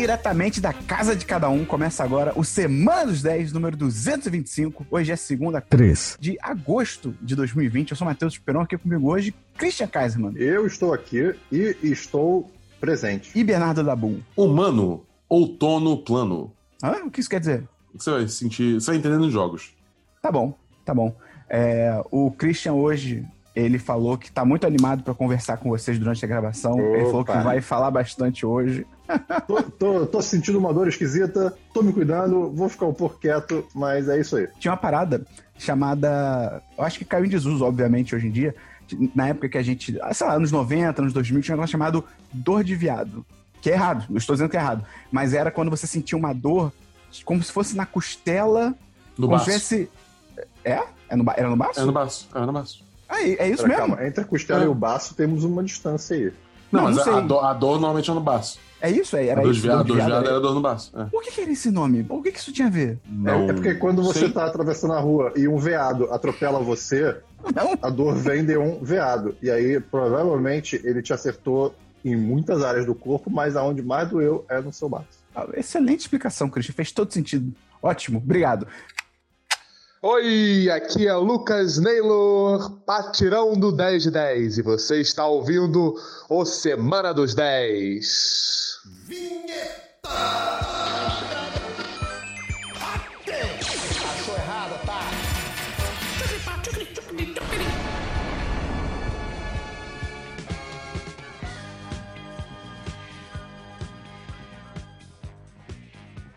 Diretamente da casa de cada um, começa agora o Semana dos 10, número 225. Hoje é segunda 3 de agosto de 2020. Eu sou Matheus Esperon, aqui comigo hoje, Christian Kaiserman. Eu estou aqui e estou presente. E Bernardo Dabu. Humano, outono plano. Hã? O que isso quer dizer? Você vai sentir. Você vai entender nos jogos. Tá bom, tá bom. É, o Christian hoje ele falou que tá muito animado para conversar com vocês durante a gravação. Opa. Ele falou que vai falar bastante hoje. Tô, tô- tô sentindo uma dor esquisita, tô me cuidando, vou ficar um pouco quieto, mas é isso aí. Tinha uma parada chamada. Eu acho que caiu em desuso, obviamente, hoje em dia. Na época que a gente. ah, Sei lá, anos 90, anos 2000, tinha um negócio chamado dor de viado. Que é errado, eu estou dizendo que é errado. Mas era quando você sentia uma dor como se fosse na costela. No como baço. se tivesse. É? É no ba- Era no baço? É no baço. É no baço. É, é isso Pera, mesmo? calma, entre a costela É. e o baço temos uma distância aí. Não, Não, mas não a, dor, a dor normalmente é no baço. É isso? É, era a dor isso. viado, dor dor de viado era- era dor no baço. É. Por que, que era esse nome? O que, que isso tinha a ver? Não é, é porque quando você sei. tá atravessando a rua e um veado atropela você, Não. a dor vem de um veado. E aí, provavelmente, ele te acertou em muitas áreas do corpo, mas aonde mais doeu é no seu baço. Ah, Excelente explicação, Christian. Fez todo sentido. Ótimo, obrigado. Oi, aqui é Lucas Naylor, patirão do 10 de 10, e você está ouvindo o Semana dos 10.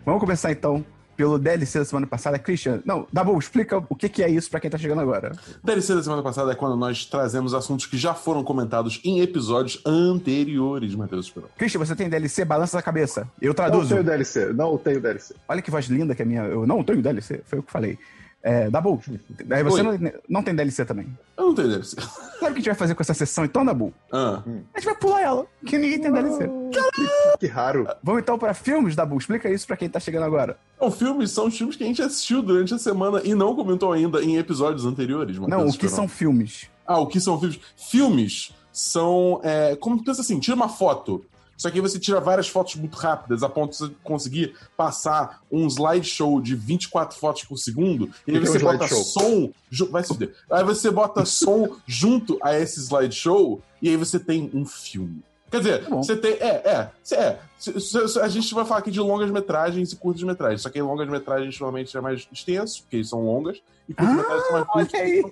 Vamos começar então pelo DLC da semana passada. Christian, não, Dabu, explica o que, que é isso pra quem tá chegando agora. DLC da semana passada é quando nós trazemos assuntos que já foram comentados em episódios anteriores de Matheus Esperon. Christian, você tem DLC? Balança da cabeça. Eu Não traduzo. tenho DLC, não tenho DLC. Olha que voz linda que é a minha. Eu não tenho DLC, foi eu que falei. É, Dabu, aí você não, não tem DLC também. Eu não tenho DLC. Sabe o que a gente vai fazer com essa sessão então, Dabu? Ah, A gente vai pular ela, que ninguém tem DLC. Que, que raro. Vamos então pra filmes, Dabu. Explica isso pra quem tá chegando agora. Não, filmes são os filmes que a gente assistiu durante a semana e não comentou ainda em episódios anteriores. Matheus Não, o que Esperon. são filmes? Ah, o que são filmes? Filmes são. É, como tu pensa assim, tira uma foto. Só que aí você tira várias fotos muito rápidas, a ponto de você conseguir passar um slideshow de 24 fotos por segundo, e aí é você um bota som. Vai se fuder. Aí você bota som junto a esse slideshow, e aí você tem um filme. Quer dizer, Tá você tem. É, é. é. A gente vai falar aqui de longas metragens e curtas metragens. Só que longas metragens normalmente é mais extenso, porque eles são longas, e curtas metragens são mais curtas. olha aí.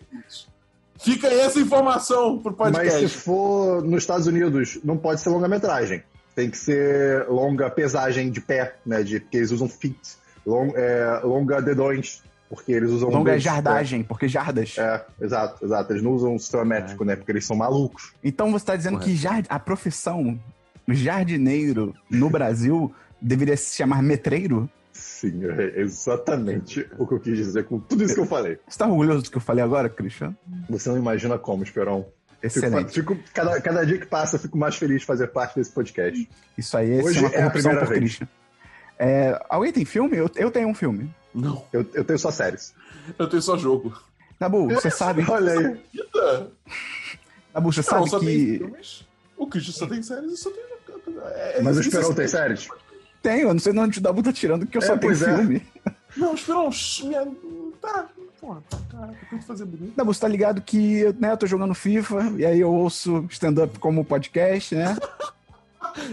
Fica aí essa informação pro podcast. Mas se for nos Estados Unidos, não pode ser longa-metragem. Tem que ser longa pesagem de pé, né? De, porque eles usam feet. Long, é, longa dedões, porque eles usam. Longa dedos, jardagem, porque jardas. É, exato, exato. Eles não usam sistema métrico, né? Porque eles são malucos. Então você tá dizendo Correto. que jard... a profissão jardineiro no Brasil deveria se chamar metreiro? Sim, é exatamente o que eu quis dizer com tudo isso que eu falei. Você tá orgulhoso do que eu falei agora, Christian? Você não imagina como, Esperão. Fico, Excelente. fico- cada, cada dia que passa, eu fico mais feliz de fazer parte desse podcast. Isso aí Hoje é uma é a corrupção primeira por vez. Christian. É, alguém tem filme? Eu, eu tenho um filme. Não, Eu, eu tenho só séries. eu tenho só jogo. Nabu, você sabe. Olha aí. Vida. Nabu, você Não, sabe só tem que. filmes. O Christian só tem séries e só tem jogo. É, Mas o isso- Esperão isso- tem séries? Tenho, eu não sei de onde o Dabu tá tirando, porque eu É, só tenho é. filme. Não, Esperão, minha... tá. Porra, cara, tem que fazer bonito. Dabu, você tá ligado que né, eu tô jogando FIFA, e aí eu ouço stand-up como podcast, né?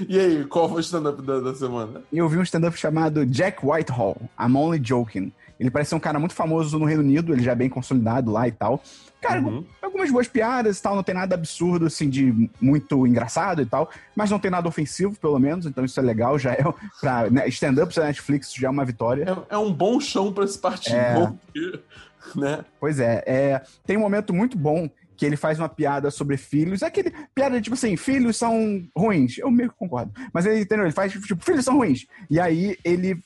E aí, qual foi o stand-up da, da semana? Eu vi um stand-up chamado Jack Whitehall, I'm Only Joking. Ele parece ser um cara muito famoso no Reino Unido, ele já é bem consolidado lá e tal. Cara, Uhum. algumas boas piadas e tal, não tem nada absurdo, assim, de muito engraçado e tal, mas não tem nada ofensivo, pelo menos, então isso é legal, já é pra né, stand-up da Netflix já é uma vitória. É, é um bom chão pra esse partido, É. né? Pois é, é, tem um momento muito bom que ele faz uma piada sobre filhos. É aquele piada tipo assim, filhos são ruins. Eu meio que concordo. Mas ele entendeu? Ele faz tipo, filhos são ruins. E aí ele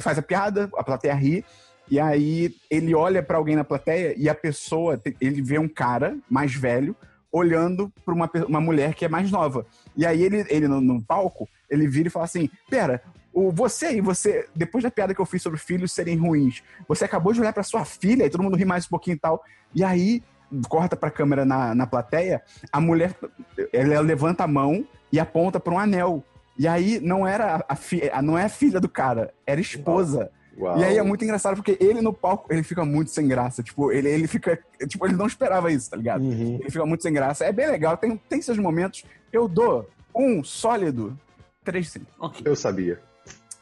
faz a piada, a plateia ri. E aí ele olha pra alguém na plateia e a pessoa, ele vê um cara mais velho olhando pra uma, uma mulher que é mais nova. E aí ele, ele no, no palco, ele vira e fala assim: Pera, o, você aí, você, depois da piada que eu fiz sobre filhos serem ruins, você acabou de olhar pra sua filha e todo mundo ri mais um pouquinho e tal. E aí corta pra câmera na, na plateia, a mulher ela levanta a mão e aponta pra um anel E aí não era a, a fi- a- não é a filha do cara, era a esposa. Uau. E aí é muito engraçado porque ele no palco, ele fica muito sem graça. Tipo, ele, ele fica. Tipo, ele não esperava isso, tá ligado? Uhum. Ele fica muito sem graça. É bem legal, tem, tem seus momentos. Eu dou um sólido 3 de 5. Ok. Eu sabia.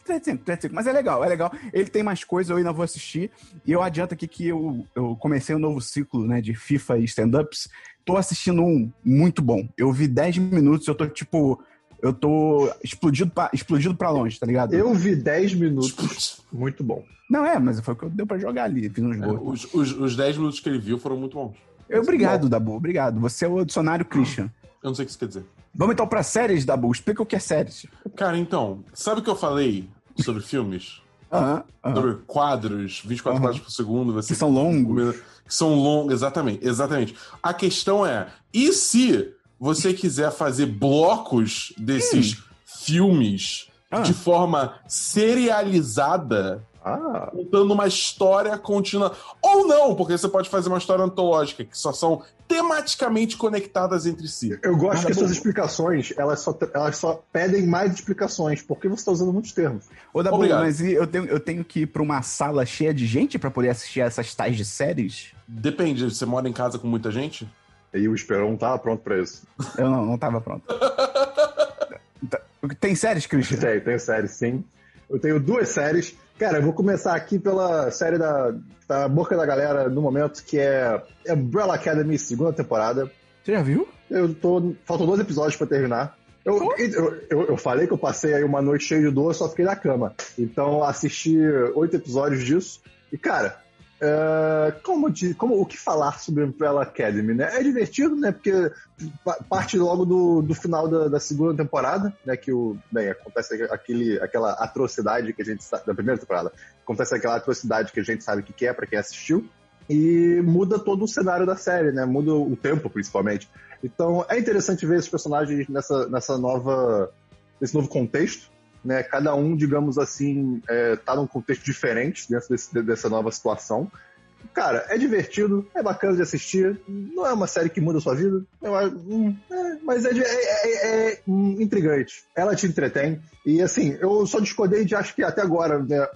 3 de 5, 3 de 5. Mas é legal, é legal. Ele tem mais coisas, eu ainda vou assistir. E eu adianto aqui que eu, eu comecei um novo ciclo, né, de FIFA e stand-ups. Tô assistindo um muito bom. Eu vi 10 minutos, eu tô tipo. Eu tô explodido pra, explodido pra longe, tá ligado? Eu vi 10 minutos. Muito bom. Não é, mas foi o que deu pra jogar ali. Fiz uns É, gols. os, os, os 10 minutos que ele viu foram muito bons. Eu, obrigado, Dabu, obrigado. Você é o dicionário Christian. Eu não sei o que isso quer dizer. Vamos então pra séries, Dabu. Explica o que é séries. Cara, então, sabe o que eu falei sobre filmes? Aham, aham. Sobre quadros, 24 Aham. quadros por segundo, você Que são longos. que são longos, exatamente, exatamente. A questão é, e se você quiser fazer blocos desses filmes Ah. de forma serializada, Ah, contando uma história contínua, ou não, porque você pode fazer uma história antológica, que só são tematicamente conectadas entre si. eu gosto que as suas bom. explicações, elas só, elas só pedem mais explicações, porque você está usando muitos termos. Ô, Dabu, mas eu tenho, eu tenho que ir pra uma sala cheia de gente pra poder assistir essas tais de séries? Depende, você mora em casa com muita gente? E o Esperon tá pronto pra isso. Eu não, não tava pronto. Tem séries, Christian? Tem, tem série, sim. Eu tenho duas séries. Cara, eu vou começar aqui pela série da, da boca da galera no momento, que é Umbrella Academy, segunda temporada. Você já viu? Eu tô. Faltam dois episódios pra terminar. Eu, eu, eu, eu falei que eu passei aí uma noite cheia de dor, só fiquei na cama. Então assisti oito episódios disso. E, cara, é, como, como o que falar sobre Umbrella Academy, né? É divertido, né? Porque pa- parte logo do, do final da, da segunda temporada, né? Que o. Bem, acontece aquele, aquela atrocidade que a gente sabe. Da primeira temporada. Acontece aquela atrocidade que a gente sabe o que que é pra quem assistiu. E muda todo o cenário da série, né? Muda o tempo, principalmente. Então é interessante ver esses personagens nessa, nessa nova. nesse novo contexto. Né? Cada um, digamos assim, é, tá num contexto diferente dentro desse- dessa nova situação. Cara, é divertido, é bacana de assistir. Não é uma série que muda a sua vida, eu hum, é, mas é, de- é- é- é, hum, intrigante. Ela te entretém. E assim, eu só discordei de acho que até agora, né,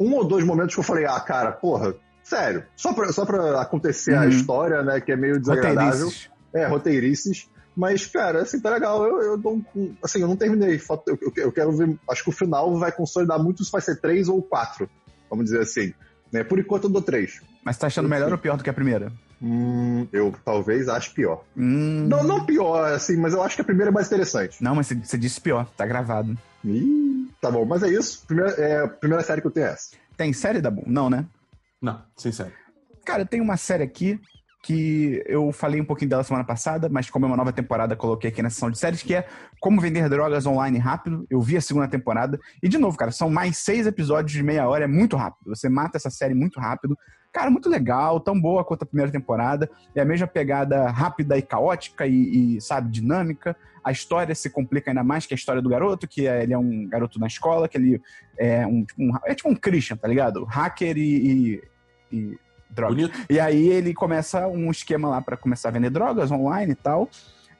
um, ou dois momentos que eu falei, ah, cara, porra, sério, só pra, só pra acontecer a Uhum. história, né, que é meio desagradável. Roteirices. É, roteirices. Mas, cara, assim, tá legal. Eu, eu dou um- Assim, eu não terminei. Eu, eu- eu quero ver. Acho que o final vai consolidar muito se vai ser três ou quatro. Vamos dizer assim. Né? Por enquanto eu dou três. Mas tá achando melhor ou pior do que a primeira? Hum, eu talvez ache pior. Hum, Não, não pior, assim, mas eu acho que a primeira é mais interessante. Não, mas você- disse pior, tá gravado. Ih, tá bom, mas é isso. Primeira, é, a primeira série que eu tenho é essa. Tem série, Dabu? Não, né? Não, sincero. Cara, tem uma série aqui que eu falei um pouquinho dela semana passada, mas como é uma nova temporada, coloquei aqui na sessão de séries, que é Como Vender Drogas Online Rápido. Eu vi a segunda temporada. E, de novo, cara, são mais seis episódios de meia hora, é muito rápido. Você mata essa série muito rápido. Cara, muito legal, tão boa quanto a primeira temporada. É a mesma pegada rápida e caótica e, e, sabe, dinâmica. A história se complica ainda mais que a história do garoto, que é, ele é um garoto na escola, que ele é um, tipo, um- é tipo um Christian, tá ligado? Hacker e, e, e droga. Bonito. E aí ele começa um esquema lá pra começar a vender drogas online e tal.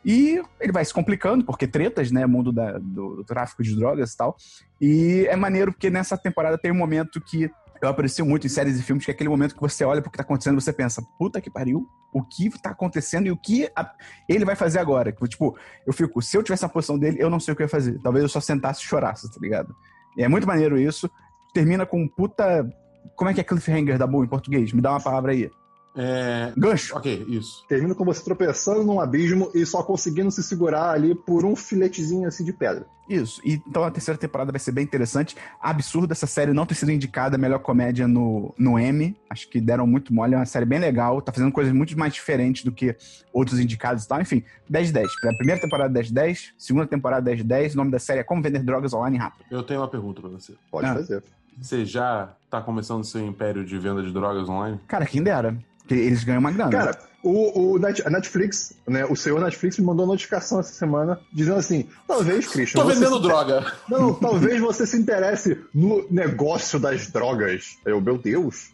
E ele vai se complicando, porque tretas, né? Mundo da- do, do tráfico de drogas e tal. E é maneiro porque nessa temporada tem um momento que eu aprecio muito em séries e filmes, que é aquele momento que você olha pro que tá acontecendo e você pensa, puta que pariu, o que tá acontecendo e o que a- ele vai fazer agora? Tipo, eu fico, se eu tivesse na posição dele, eu não sei o que eu ia fazer. Talvez eu só sentasse e chorasse, tá ligado? E é muito maneiro isso. Termina com um puta. Como é que é cliffhanger da boa em português? Me dá uma palavra aí. É... Gancho. Ok, isso. Termina com você tropeçando num abismo e só conseguindo se segurar ali por um filetezinho assim de pedra. Isso. E, então a terceira temporada vai ser bem interessante. Absurdo essa série não ter sido indicada a melhor comédia no, no Emmy. Acho que deram muito mole. É uma série bem legal. Tá fazendo coisas muito mais diferentes do que outros indicados e tal. Enfim, 10-10. Pra Primeira temporada 10-10. Segunda temporada 10-10. O nome da série é Como Vender Drogas Online Rápido. Eu tenho uma pergunta pra você. Pode Ah. fazer. Você já tá começando seu império de venda de drogas online? Cara, quem dera. Porque eles ganham uma grana. Cara, o, o Netflix, né, o senhor Netflix me mandou uma notificação essa semana dizendo assim: talvez, Christian. Tô vendendo droga. Não, talvez você se interesse no negócio das drogas. Eu, meu Deus.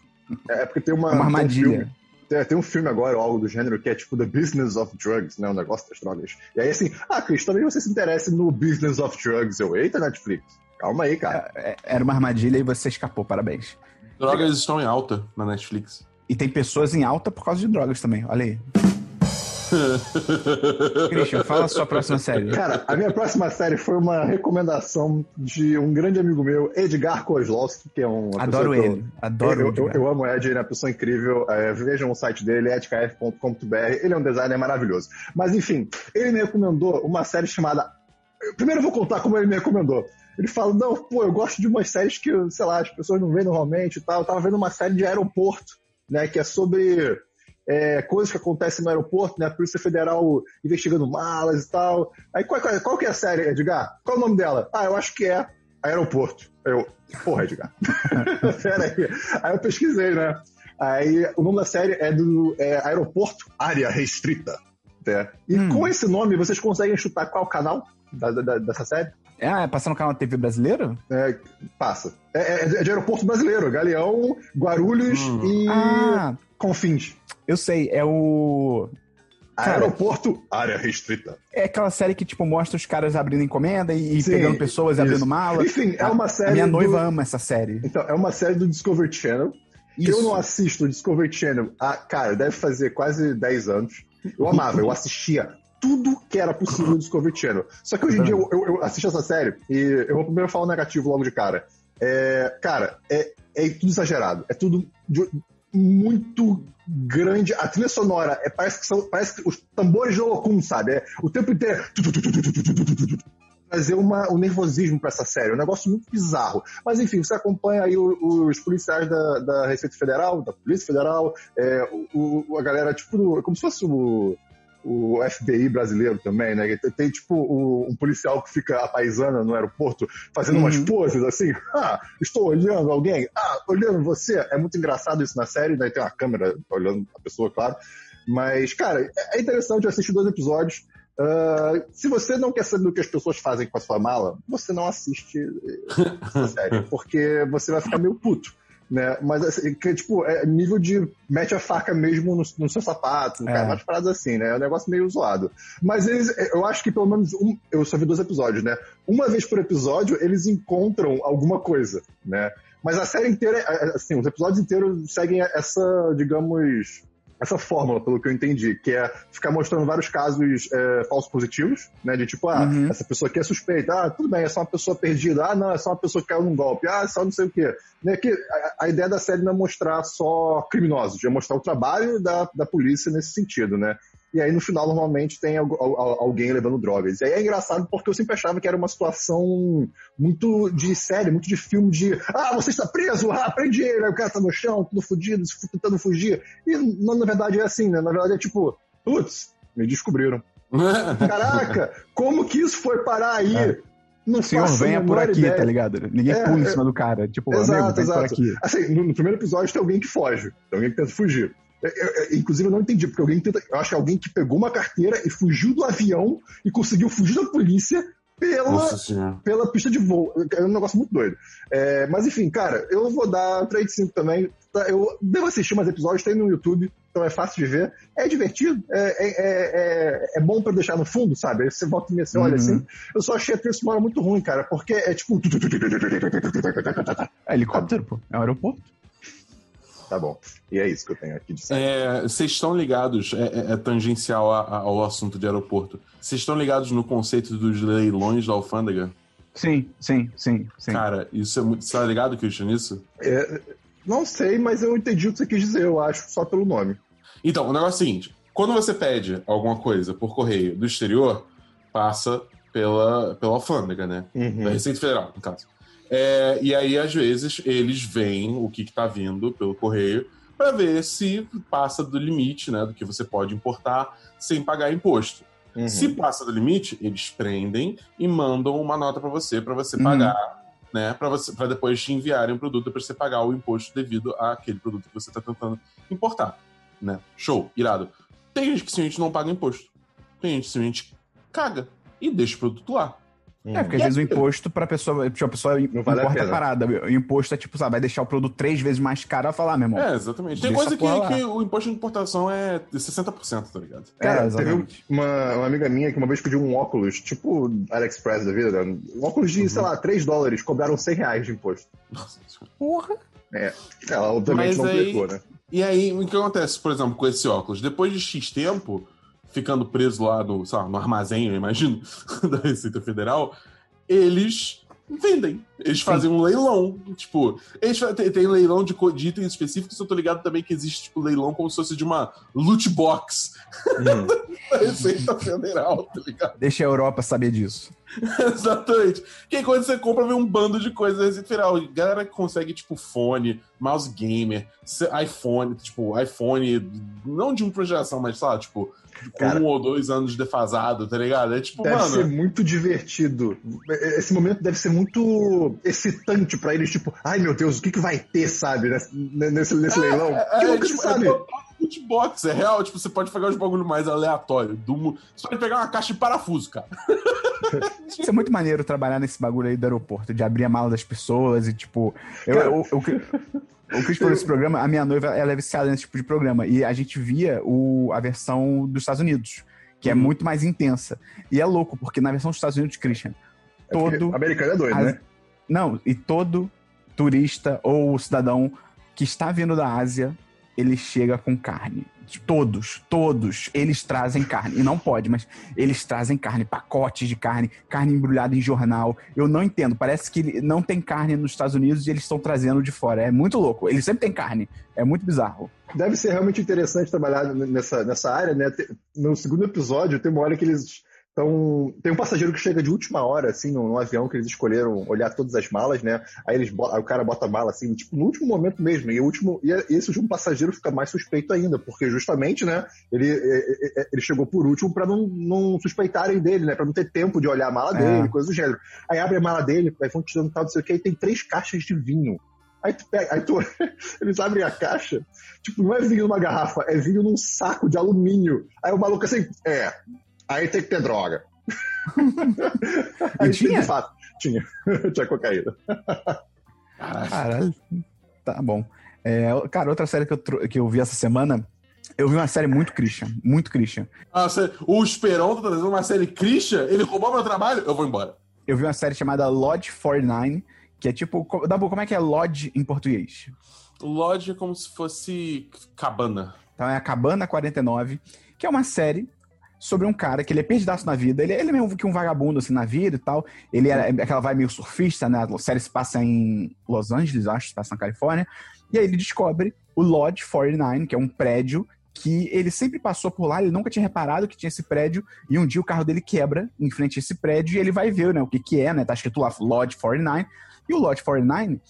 É porque tem uma. É uma tem um armadilha. filme- tem, tem um filme agora, ou algo do gênero, que é tipo The Business of Drugs, né? O negócio das drogas. E aí assim, ah, Cris, talvez você se interesse no Business of Drugs. Eu, eita, Netflix. Calma aí, cara. É, Era uma armadilha e você escapou, parabéns. Drogas estão em alta na Netflix. E tem pessoas em alta por causa de drogas também, olha aí. Christian, fala a sua próxima série. Cara, a minha próxima série foi uma recomendação de um grande amigo meu, Edgar Kozlowski, que é um. Adoro que eu- ele, adoro eu, ele. eu, eu amo o Ed, ele é uma pessoa incrível. É, vejam o site dele, edkf.com.br. Ele é um designer maravilhoso. Mas enfim, ele me recomendou uma série chamada. Primeiro eu vou contar como ele me recomendou. Ele fala: Não, pô, eu gosto de umas séries que, sei lá, as pessoas não veem normalmente e tal. Eu tava vendo uma série de aeroporto, né, que é sobre. é, coisas que acontecem no aeroporto, né? A Polícia Federal investigando malas e tal. Aí qual, qual, qual que é a série, Edgar? Qual é o nome dela? Ah, eu acho que é Aeroporto. Eu, porra, Edgar. Pera aí. Aí eu pesquisei, né? Aí o nome da série é do é Aeroporto Área Restrita. né? E Hum. com esse nome, vocês conseguem chutar qual canal da- da- dessa série? Ah, é passando no canal TV brasileiro? É, passa. É, é- é de aeroporto brasileiro. Galeão, Guarulhos Hum. e Ah, Confins. eu sei, é o. Cara. Aeroporto Área Restrita. É aquela série que, tipo, mostra os caras abrindo encomenda e, e Sim, pegando pessoas e abrindo mala. Enfim, é uma A série. minha do- noiva ama essa série. Então, é uma série do Discovery Channel. Que eu não assisto o Discovery Channel há, cara, deve fazer quase 10 anos. Eu amava, eu assistia tudo que era possível no Discovery Channel. Só que hoje em dia eu, eu, eu assisto essa série e eu vou primeiro falar o negativo logo de cara. É, cara, é, é tudo exagerado. É tudo de- muito grande. A trilha sonora é, parece, que são, parece que os tambores de Olocum, sabe? É, o tempo inteiro. Trazer uma, um nervosismo pra essa série. É um negócio muito bizarro. Mas enfim, você acompanha aí o- os policiais da, da Receita Federal, da Polícia Federal, é, o, o- a galera, tipo, como se fosse o, o FBI brasileiro também, né? Tem, tem, tipo o- um policial que fica a paisana no aeroporto fazendo umas Uhum. poses assim. Ah, estou olhando alguém. Ah, olhando você. É muito engraçado isso na série, daí tem uma câmera olhando a pessoa, claro. Mas, cara, é é interessante eu assistir dois episódios. Ah, se você não quer saber o que as pessoas fazem com a sua mala, você não assiste eh, essa série, porque você vai ficar meio puto. Né? Mas, assim, que, tipo, é nível de mete a faca mesmo no, no seu sapato, É. cara, umas paradas assim, né? É um negócio meio zoado. Mas eles, eu acho que pelo menos um, eu só vi dois episódios, né? Uma vez por episódio, eles encontram alguma coisa, né? Mas a série inteira, é- assim, os episódios inteiros seguem essa, digamos, essa fórmula, pelo que eu entendi, que é ficar mostrando vários casos é, falsos positivos, né? De tipo, ah, Uhum. essa pessoa aqui é suspeita, ah, tudo bem, é só uma pessoa perdida, ah, não, é só uma pessoa que caiu num golpe, ah, é só não sei o quê. Né? Que a, a ideia da série não é mostrar só criminosos, é mostrar o trabalho da, da polícia nesse sentido, né? E aí no final normalmente tem algu- al- al- alguém levando drogas. E aí é engraçado porque eu sempre achava que era uma situação muito de série, muito de filme de ah, você está preso, ah, prende ele, aí o cara tá no chão, tudo fudido, fu- tentando fugir. E na verdade é assim, né? Na verdade é tipo, putz, me descobriram. Caraca, como que isso foi parar aí? É. Não Senhor, faço a venha por aqui, ideia. tá ligado? Ninguém É, pula em é. cima do cara. Tipo, Exato, amigo, vem por exato. aqui. Assim, no, no primeiro episódio tem alguém que foge, tem alguém que tenta fugir. Eu- eu- eu- inclusive, eu não entendi, porque alguém tenta. Eu acho que é alguém que pegou uma carteira e fugiu do avião e conseguiu fugir da polícia pela, pela pista de voo. É um negócio muito doido. É, mas enfim, cara, eu vou dar 3 de 5 também. Tá, Eu devo assistir mais episódios, tem no YouTube, então é fácil de ver. É divertido, é, é, é, é bom pra deixar no fundo, sabe? Aí você volta e você olha Uhum. assim. Eu só achei a trilha sonora muito ruim, cara, porque é tipo. É helicóptero, pô. É um aeroporto. Tá bom. E é isso que eu tenho aqui de. É, Vocês estão ligados, é, é- é tangencial a- a- ao assunto de aeroporto. Vocês estão ligados no conceito dos leilões da alfândega? Sim, sim, sim, sim. Cara, isso é muito. Você tá ligado, Christian, nisso? É, não sei, mas eu entendi o que você quis dizer, eu acho, só pelo nome. Então, o negócio é o seguinte: quando você pede alguma coisa por correio do exterior, passa pela, pela alfândega, né? Da Receita Federal, no caso. É, e aí, às vezes, eles veem o que, está vindo pelo correio para ver se passa do limite, né? Do que você pode importar sem pagar imposto. Uhum. Se passa do limite, eles prendem e mandam uma nota para você, para você Uhum. pagar, né? Para você, para depois te enviarem um produto para você pagar o imposto devido àquele produto que você está tentando importar, né? Show, irado. Tem gente que simplesmente não paga imposto. Tem gente que simplesmente caga e deixa o produto lá. É, porque às vezes o imposto pra pessoa, tipo, a pessoa Não vale a importa a, pena. parada. O imposto é tipo, sabe, vai deixar o produto três vezes mais caro, ela fala, ah, meu irmão. É, exatamente. Tem Deixa coisa que, que o imposto de importação é de 60%, tá ligado? Cara, É, teve exatamente. uma, uma amiga minha que uma vez pediu um óculos, tipo AliExpress da vida, né? um óculos de, sei lá, 3 dólares, cobraram 100 reais de imposto. Nossa, Porra. Ela obviamente Mas não aí- aplicou, né? E aí, o que acontece, por exemplo, com esse óculos? Depois de X tempo, ficando preso lá no, lá, no armazém, eu imagino, da Receita Federal, eles vendem. Eles fazem um leilão. Tipo, eles tem, tem leilão de, de itens específicos, eu tô ligado também que existe, tipo, leilão como se fosse de uma loot box Uhum. da Receita Federal, tá ligado? Deixa a Europa saber disso. Exatamente. Que quando você compra, vem um bando de coisas da Receita Federal. Galera que consegue, tipo, fone, mouse gamer, iPhone, tipo, iPhone, não de uma geração, mas, sei lá, tipo, com Cara. um ou dois anos defasado, tá ligado? É tipo, Deve mano. ser muito divertido. Esse momento deve ser muito excitante pra eles, tipo, ai meu Deus, o que, que vai ter, sabe, nesse, nesse, nesse leilão? É, que é, nunca tipo, sabe. é loot box, é real. Tipo, você pode pegar os bagulho mais aleatório. Do, você pode pegar uma caixa de parafuso, cara. Isso é muito maneiro trabalhar nesse bagulho aí do aeroporto, de abrir a mala das pessoas e, tipo. Eu, Cara. eu, o que- o Chris falou desse programa, a minha noiva ela é viciada nesse tipo de programa. E a gente via o, a versão dos Estados Unidos, que é Uhum. muito mais intensa. E é louco, porque na versão dos Estados Unidos, Christian, É todo. Americano é doido, as- né? Não, e todo turista ou cidadão que está vindo da Ásia, ele chega com carne. Todos, todos, eles trazem carne. E não pode, mas eles trazem carne, pacotes de carne, carne embrulhada em jornal. Eu não entendo. Parece que não tem carne nos Estados Unidos e eles estão trazendo de fora. É muito louco. Eles sempre têm carne. É muito bizarro. Deve ser realmente interessante trabalhar nessa, nessa área, né? No segundo episódio, tem uma hora que eles estão. Tem um passageiro que chega de última hora, assim, num, num avião que eles escolheram olhar todas as malas, né? Aí, eles, aí o cara bota a mala assim, tipo, no último momento mesmo. E, o último, e esse último passageiro fica mais suspeito ainda, porque justamente, né? Ele, é, é, ele chegou por último pra não, não suspeitarem dele, né? Pra não ter tempo de olhar a mala É. dele, coisa do gênero. Aí abre a mala dele, aí vão tirando tal, não sei o que, e tem três caixas de vinho. Aí tu pega, aí tu, eles abrem a caixa, tipo, não é vinho numa garrafa, é vinho num saco de alumínio. Aí o maluco assim, é, aí tem que ter droga. aí tinha? de fato, tinha, tinha cocaína. Caralho. Tá bom. É, cara, outra série que eu, que eu vi essa semana, eu vi uma série muito Christian. Muito Christian. Ah, você- o Esperão tá trazendo uma série Christian, ele roubou meu trabalho, eu vou embora. Eu vi uma série chamada Lodge 49, que é tipo. Dabu, como é que é Lodge em português? Lodge é como se fosse cabana. Então é a Cabana 49, que é uma série sobre um cara que ele é perdidaço na vida. Ele, ele é mesmo que um vagabundo assim na vida e tal. Ele é aquela vai meio surfista, né? A série se passa em Los Angeles, acho, se passa na Califórnia. E aí ele descobre o Lodge 49, que é um prédio que ele sempre passou por lá, ele nunca tinha reparado que tinha esse prédio, e um dia o carro dele quebra em frente a esse prédio, e ele vai ver, né, o que que é, né, tá escrito lá Lodge 49, e o Lodge 49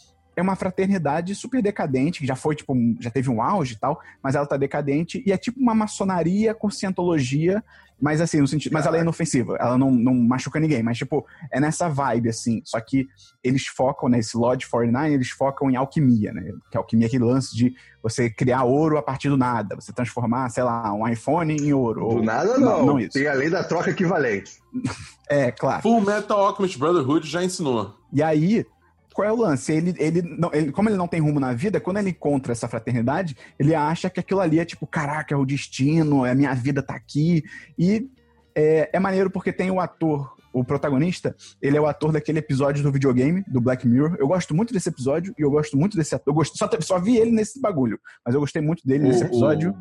é uma fraternidade super decadente, que já foi, tipo, já teve um auge e tal, mas ela tá decadente, e é tipo uma maçonaria com cientologia, mas assim, no sentido, mas ela é inofensiva, ela não, não machuca ninguém, mas tipo, é nessa vibe, assim, só que eles focam, né, esse Lodge 49, eles focam em alquimia, né, que alquimia é aquele lance de você criar ouro a partir do nada, você transformar, sei lá, um iPhone em ouro. Do ou- nada não, não isso. tem a lei da troca equivalente. É, claro. Full Metal Alchemist Brotherhood já ensinou. E aí, qual é o lance? Ele, ele, não, ele, como ele não tem rumo na vida, quando ele encontra essa fraternidade, ele acha que aquilo ali é tipo, caraca, é o destino, é a minha vida tá aqui. E é, é maneiro porque tem o ator, o protagonista, ele é o ator daquele episódio do videogame, do Black Mirror. Eu gosto muito desse episódio e eu gosto muito desse ator. Eu gosto, só, só vi ele nesse bagulho, mas eu gostei muito dele nesse episódio.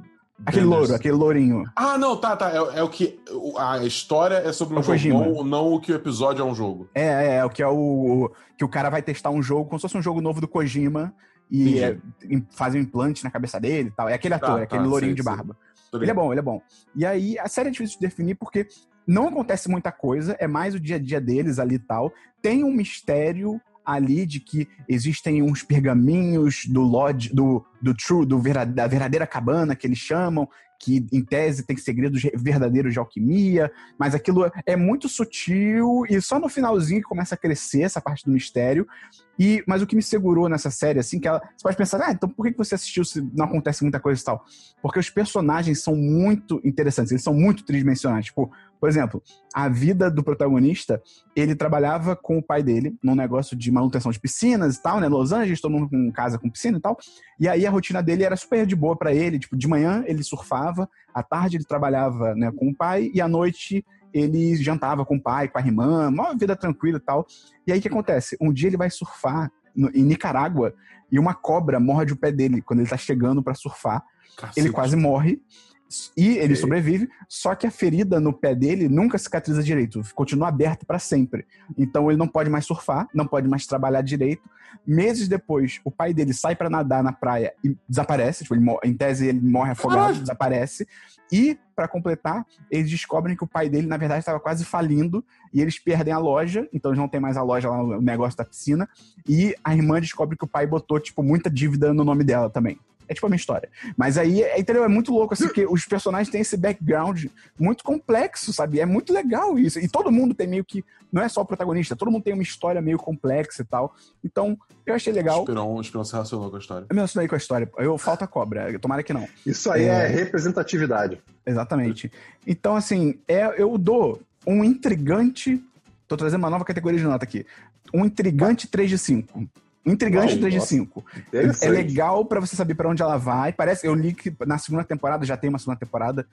Aquele Benders. louro, aquele lourinho. Ah, não, tá, tá. É, é o que. A história é sobre um o jogo, Kojima. não, não o que o episódio é um jogo. É, é, é o que é o, o- que o cara vai testar um jogo, como se fosse um jogo novo do Kojima, e é, im- faz um implante na cabeça dele e tal. É aquele ator, Tá, é aquele tá, lourinho sei, de barba. Ele é bom, ele é bom. E aí, a série é difícil de definir porque não acontece muita coisa, é mais o dia a dia deles ali e tal. Tem um mistério ali de que existem uns pergaminhos do Lodge, do, do True, do vera- da verdadeira cabana que eles chamam, que em tese tem segredos verdadeiros de alquimia, mas aquilo é muito sutil e só no finalzinho que começa a crescer essa parte do mistério. E, mas o que me segurou nessa série, assim, que ela. Você pode pensar, ah, então por que você assistiu se não acontece muita coisa e tal? Porque os personagens são muito interessantes, eles são muito tridimensionais. Tipo, por exemplo, a vida do protagonista, ele trabalhava com o pai dele num negócio de manutenção de piscinas e tal, né? Los Angeles, todo mundo com casa com piscina e tal. E aí a rotina dele era super de boa para ele. Tipo, de manhã ele surfava, à tarde ele trabalhava né, com o pai e à noite ele jantava com o pai, com a irmã, uma vida tranquila e tal. E aí o que acontece? Um dia ele vai surfar no, em Nicarágua e uma cobra morde o pé dele quando ele tá chegando para surfar. Cacete. Ele quase morre. E ele sobrevive, só que a ferida no pé dele nunca cicatriza direito, continua aberta para sempre. Então ele não pode mais surfar, não pode mais trabalhar direito. Meses depois, o pai dele sai para nadar na praia e desaparece. Tipo, em tese, ele morre afogado, Caralho. desaparece. E, para completar, eles descobrem que o pai dele, na verdade, estava quase falindo e eles perdem a loja, então eles não tem mais a loja lá no negócio da piscina. E a irmã descobre que o pai botou, tipo, muita dívida no nome dela também. É tipo a minha história. Mas aí, é, entendeu? É muito louco, assim, porque os personagens têm esse background muito complexo, sabe? É muito legal isso. E todo mundo tem meio que. Não é só o protagonista, todo mundo tem uma história meio complexa e tal. Então, eu achei legal. Esperon, o Esperon se relacionou com a história. Eu me relacionei com a história. Eu falta cobra. Tomara que não. Isso aí É. é, representatividade. Exatamente. Então, assim, é, eu dou um intrigante. Tô trazendo uma nova categoria de nota aqui. Um intrigante 3 de 5. Intrigante Uau, 3 de nossa. 5. É legal pra você saber pra onde ela vai. Parece, eu li que na segunda temporada, já tem uma segunda temporada,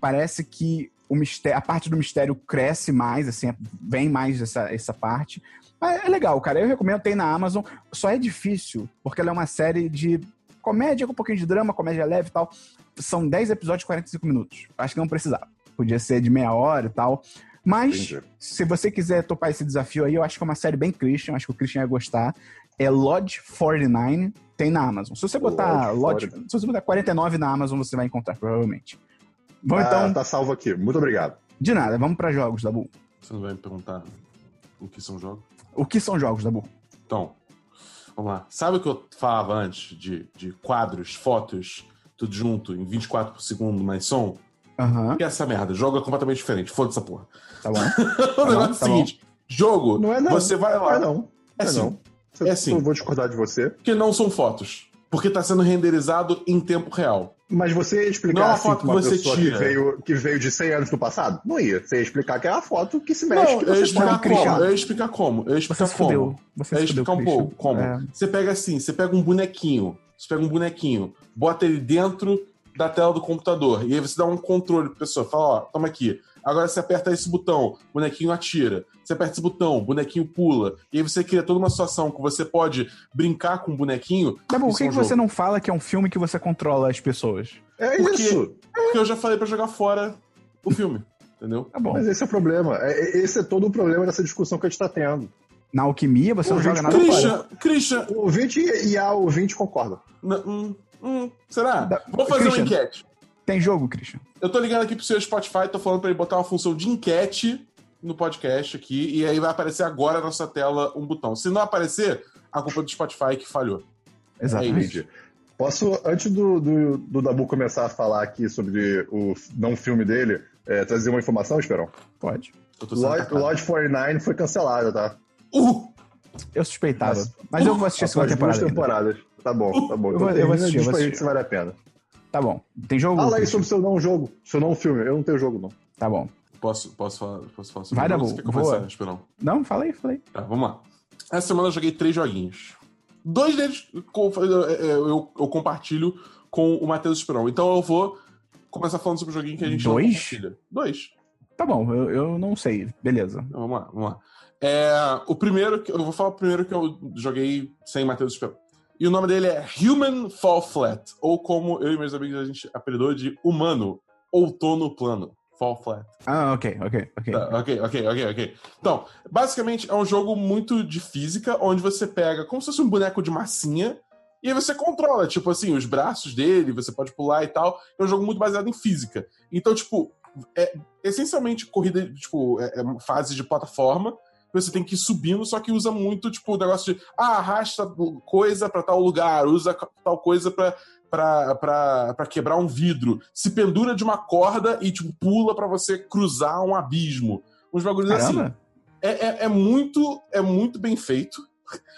parece que o mistério, a parte do mistério cresce mais, assim, vem mais essa, essa parte. Mas é legal, cara. Eu recomendo, tem na Amazon. Só é difícil, porque ela é uma série de comédia com um pouquinho de drama, comédia leve e tal. São 10 episódios de 45 minutos. Acho que não precisava. Podia ser de meia hora e tal. Mas, Entendi. se você quiser topar esse desafio aí, eu acho que é uma série bem Christian, acho que o Christian ia gostar. É Lodge 49, tem na Amazon. Se você botar Lodge Lodge, 49. se você botar 49 na Amazon, você vai encontrar, provavelmente. Bom, Ah, então, tá salvo aqui. Muito obrigado. de nada, vamos pra jogos, Dabu. Você não vai me perguntar o que são jogos? O que são jogos, Dabu? Então, vamos lá. Sabe o que eu falava antes de, de quadros, fotos, tudo junto, em 24 por segundo, mais som? Aham, Que é essa merda? Jogo é completamente diferente. Foda-se essa porra. tá bom. o negócio é o tá seguinte: jogo, Não é não. você vai Não lá. é não. É Não sim. não. Você- É sim. Eu vou discordar de você. Que não são fotos. Porque tá sendo renderizado em tempo real. Mas você ia Não é explicar uma assim foto uma que você pessoa tira. que veio, que veio de 100 anos no passado? Não ia. Você ia explicar que é uma foto que se mexe, Não, que eu ia você explicar pode como. Eu ia explicar como. Eu ia Você explicar se como. Você Eu ia explicar um pouco como. É. Você pega assim, você pega um bonequinho, você pega um bonequinho, bota ele dentro da tela do computador, e aí você dá um controle pra pessoa, fala, ó, toma aqui. Agora você aperta esse botão, o bonequinho atira. Você aperta esse botão, o bonequinho pula. E aí você cria toda uma situação que você pode brincar com o bonequinho. Dabu, por Isso que, é um que você não fala que é um filme que você controla as pessoas? É Por quê? isso. Porque eu já falei pra jogar fora o filme. Entendeu? Tá bom. Mas esse é o problema. É- é- Esse é todo o problema dessa discussão que a gente tá tendo. Na alquimia, você não joga nada Christian- fora. Christian, Christian, O ouvinte e a ouvinte concordam. n- hum, hum, será? Da- Vou fazer Christian. uma enquete. Tem jogo, Christian? Eu tô ligando aqui pro seu Spotify, tô falando pra ele botar uma função de enquete no podcast aqui, e aí vai aparecer agora na sua tela um botão. Se não aparecer, a culpa é do Spotify que falhou. Exatamente. isso. Posso, antes do, do, do Dabu começar a falar aqui sobre o não filme dele, é, trazer uma informação, Esperão? Pode. Lodge. Lodge 49 foi cancelado, tá? Uh! Eu suspeitava. Mas- Mas eu vou assistir a segunda duas temporada. ainda. temporadas. Tá bom, tá bom. Eu vou- eu vou assistir, eu vou pra assistir. se vale a pena. Tá bom. Tem jogo? Fala aí sobre o seu não jogo, seu não filme. Eu não tenho jogo, não. Tá bom. Posso, posso falar, posso falar sobre Vai, o jogo? Dabu, Você quer começar. Esperão? Não, fala aí, fala aí. Tá, vamos lá. Essa semana eu joguei três joguinhos. Dois deles co- eu, eu- compartilho com o Matheus Esperão. Então eu vou começar falando sobre o joguinho que a gente Dois? compartilha. Dois. Tá bom, eu, eu não sei. Beleza. Então, vamos lá, vamos lá. É, o primeiro, que eu vou falar o primeiro que eu joguei sem Matheus Esperão. E o nome dele é Human Fall Flat, ou como eu e meus amigos a gente apelidou de Humano, Outono Plano. Fall Flat. Ah, ok, ok, ok. Tá, ok, ok, ok, ok. Então, basicamente é um jogo muito de física, onde você pega como se fosse um boneco de massinha, e aí você controla, tipo assim, os braços dele, você pode pular e tal. É um jogo muito baseado em física. Então, tipo, é essencialmente corrida, tipo, é, é fase de plataforma. Você tem que ir subindo, só que usa muito, tipo, o negócio de ah, arrasta coisa pra tal lugar, usa tal coisa pra, pra quebrar um vidro, se pendura de uma corda e, tipo, pula pra você cruzar um abismo. Uns bagulhos assim. É, é, é muito, é muito bem feito.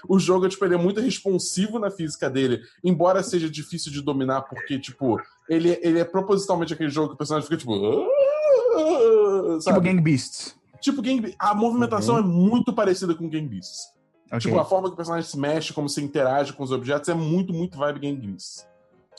o jogo tipo, ele é muito responsivo na física dele, embora seja difícil de dominar, porque, tipo, ele, ele é propositalmente aquele jogo que o personagem fica, tipo. "Ah", Tipo Sabe? Gang Beasts. Tipo, Gang... a movimentação é muito parecida com Game Beasts. Ok. Tipo, a forma que o personagem se mexe, como se interage com os objetos, é muito, muito vibe Game Beasts.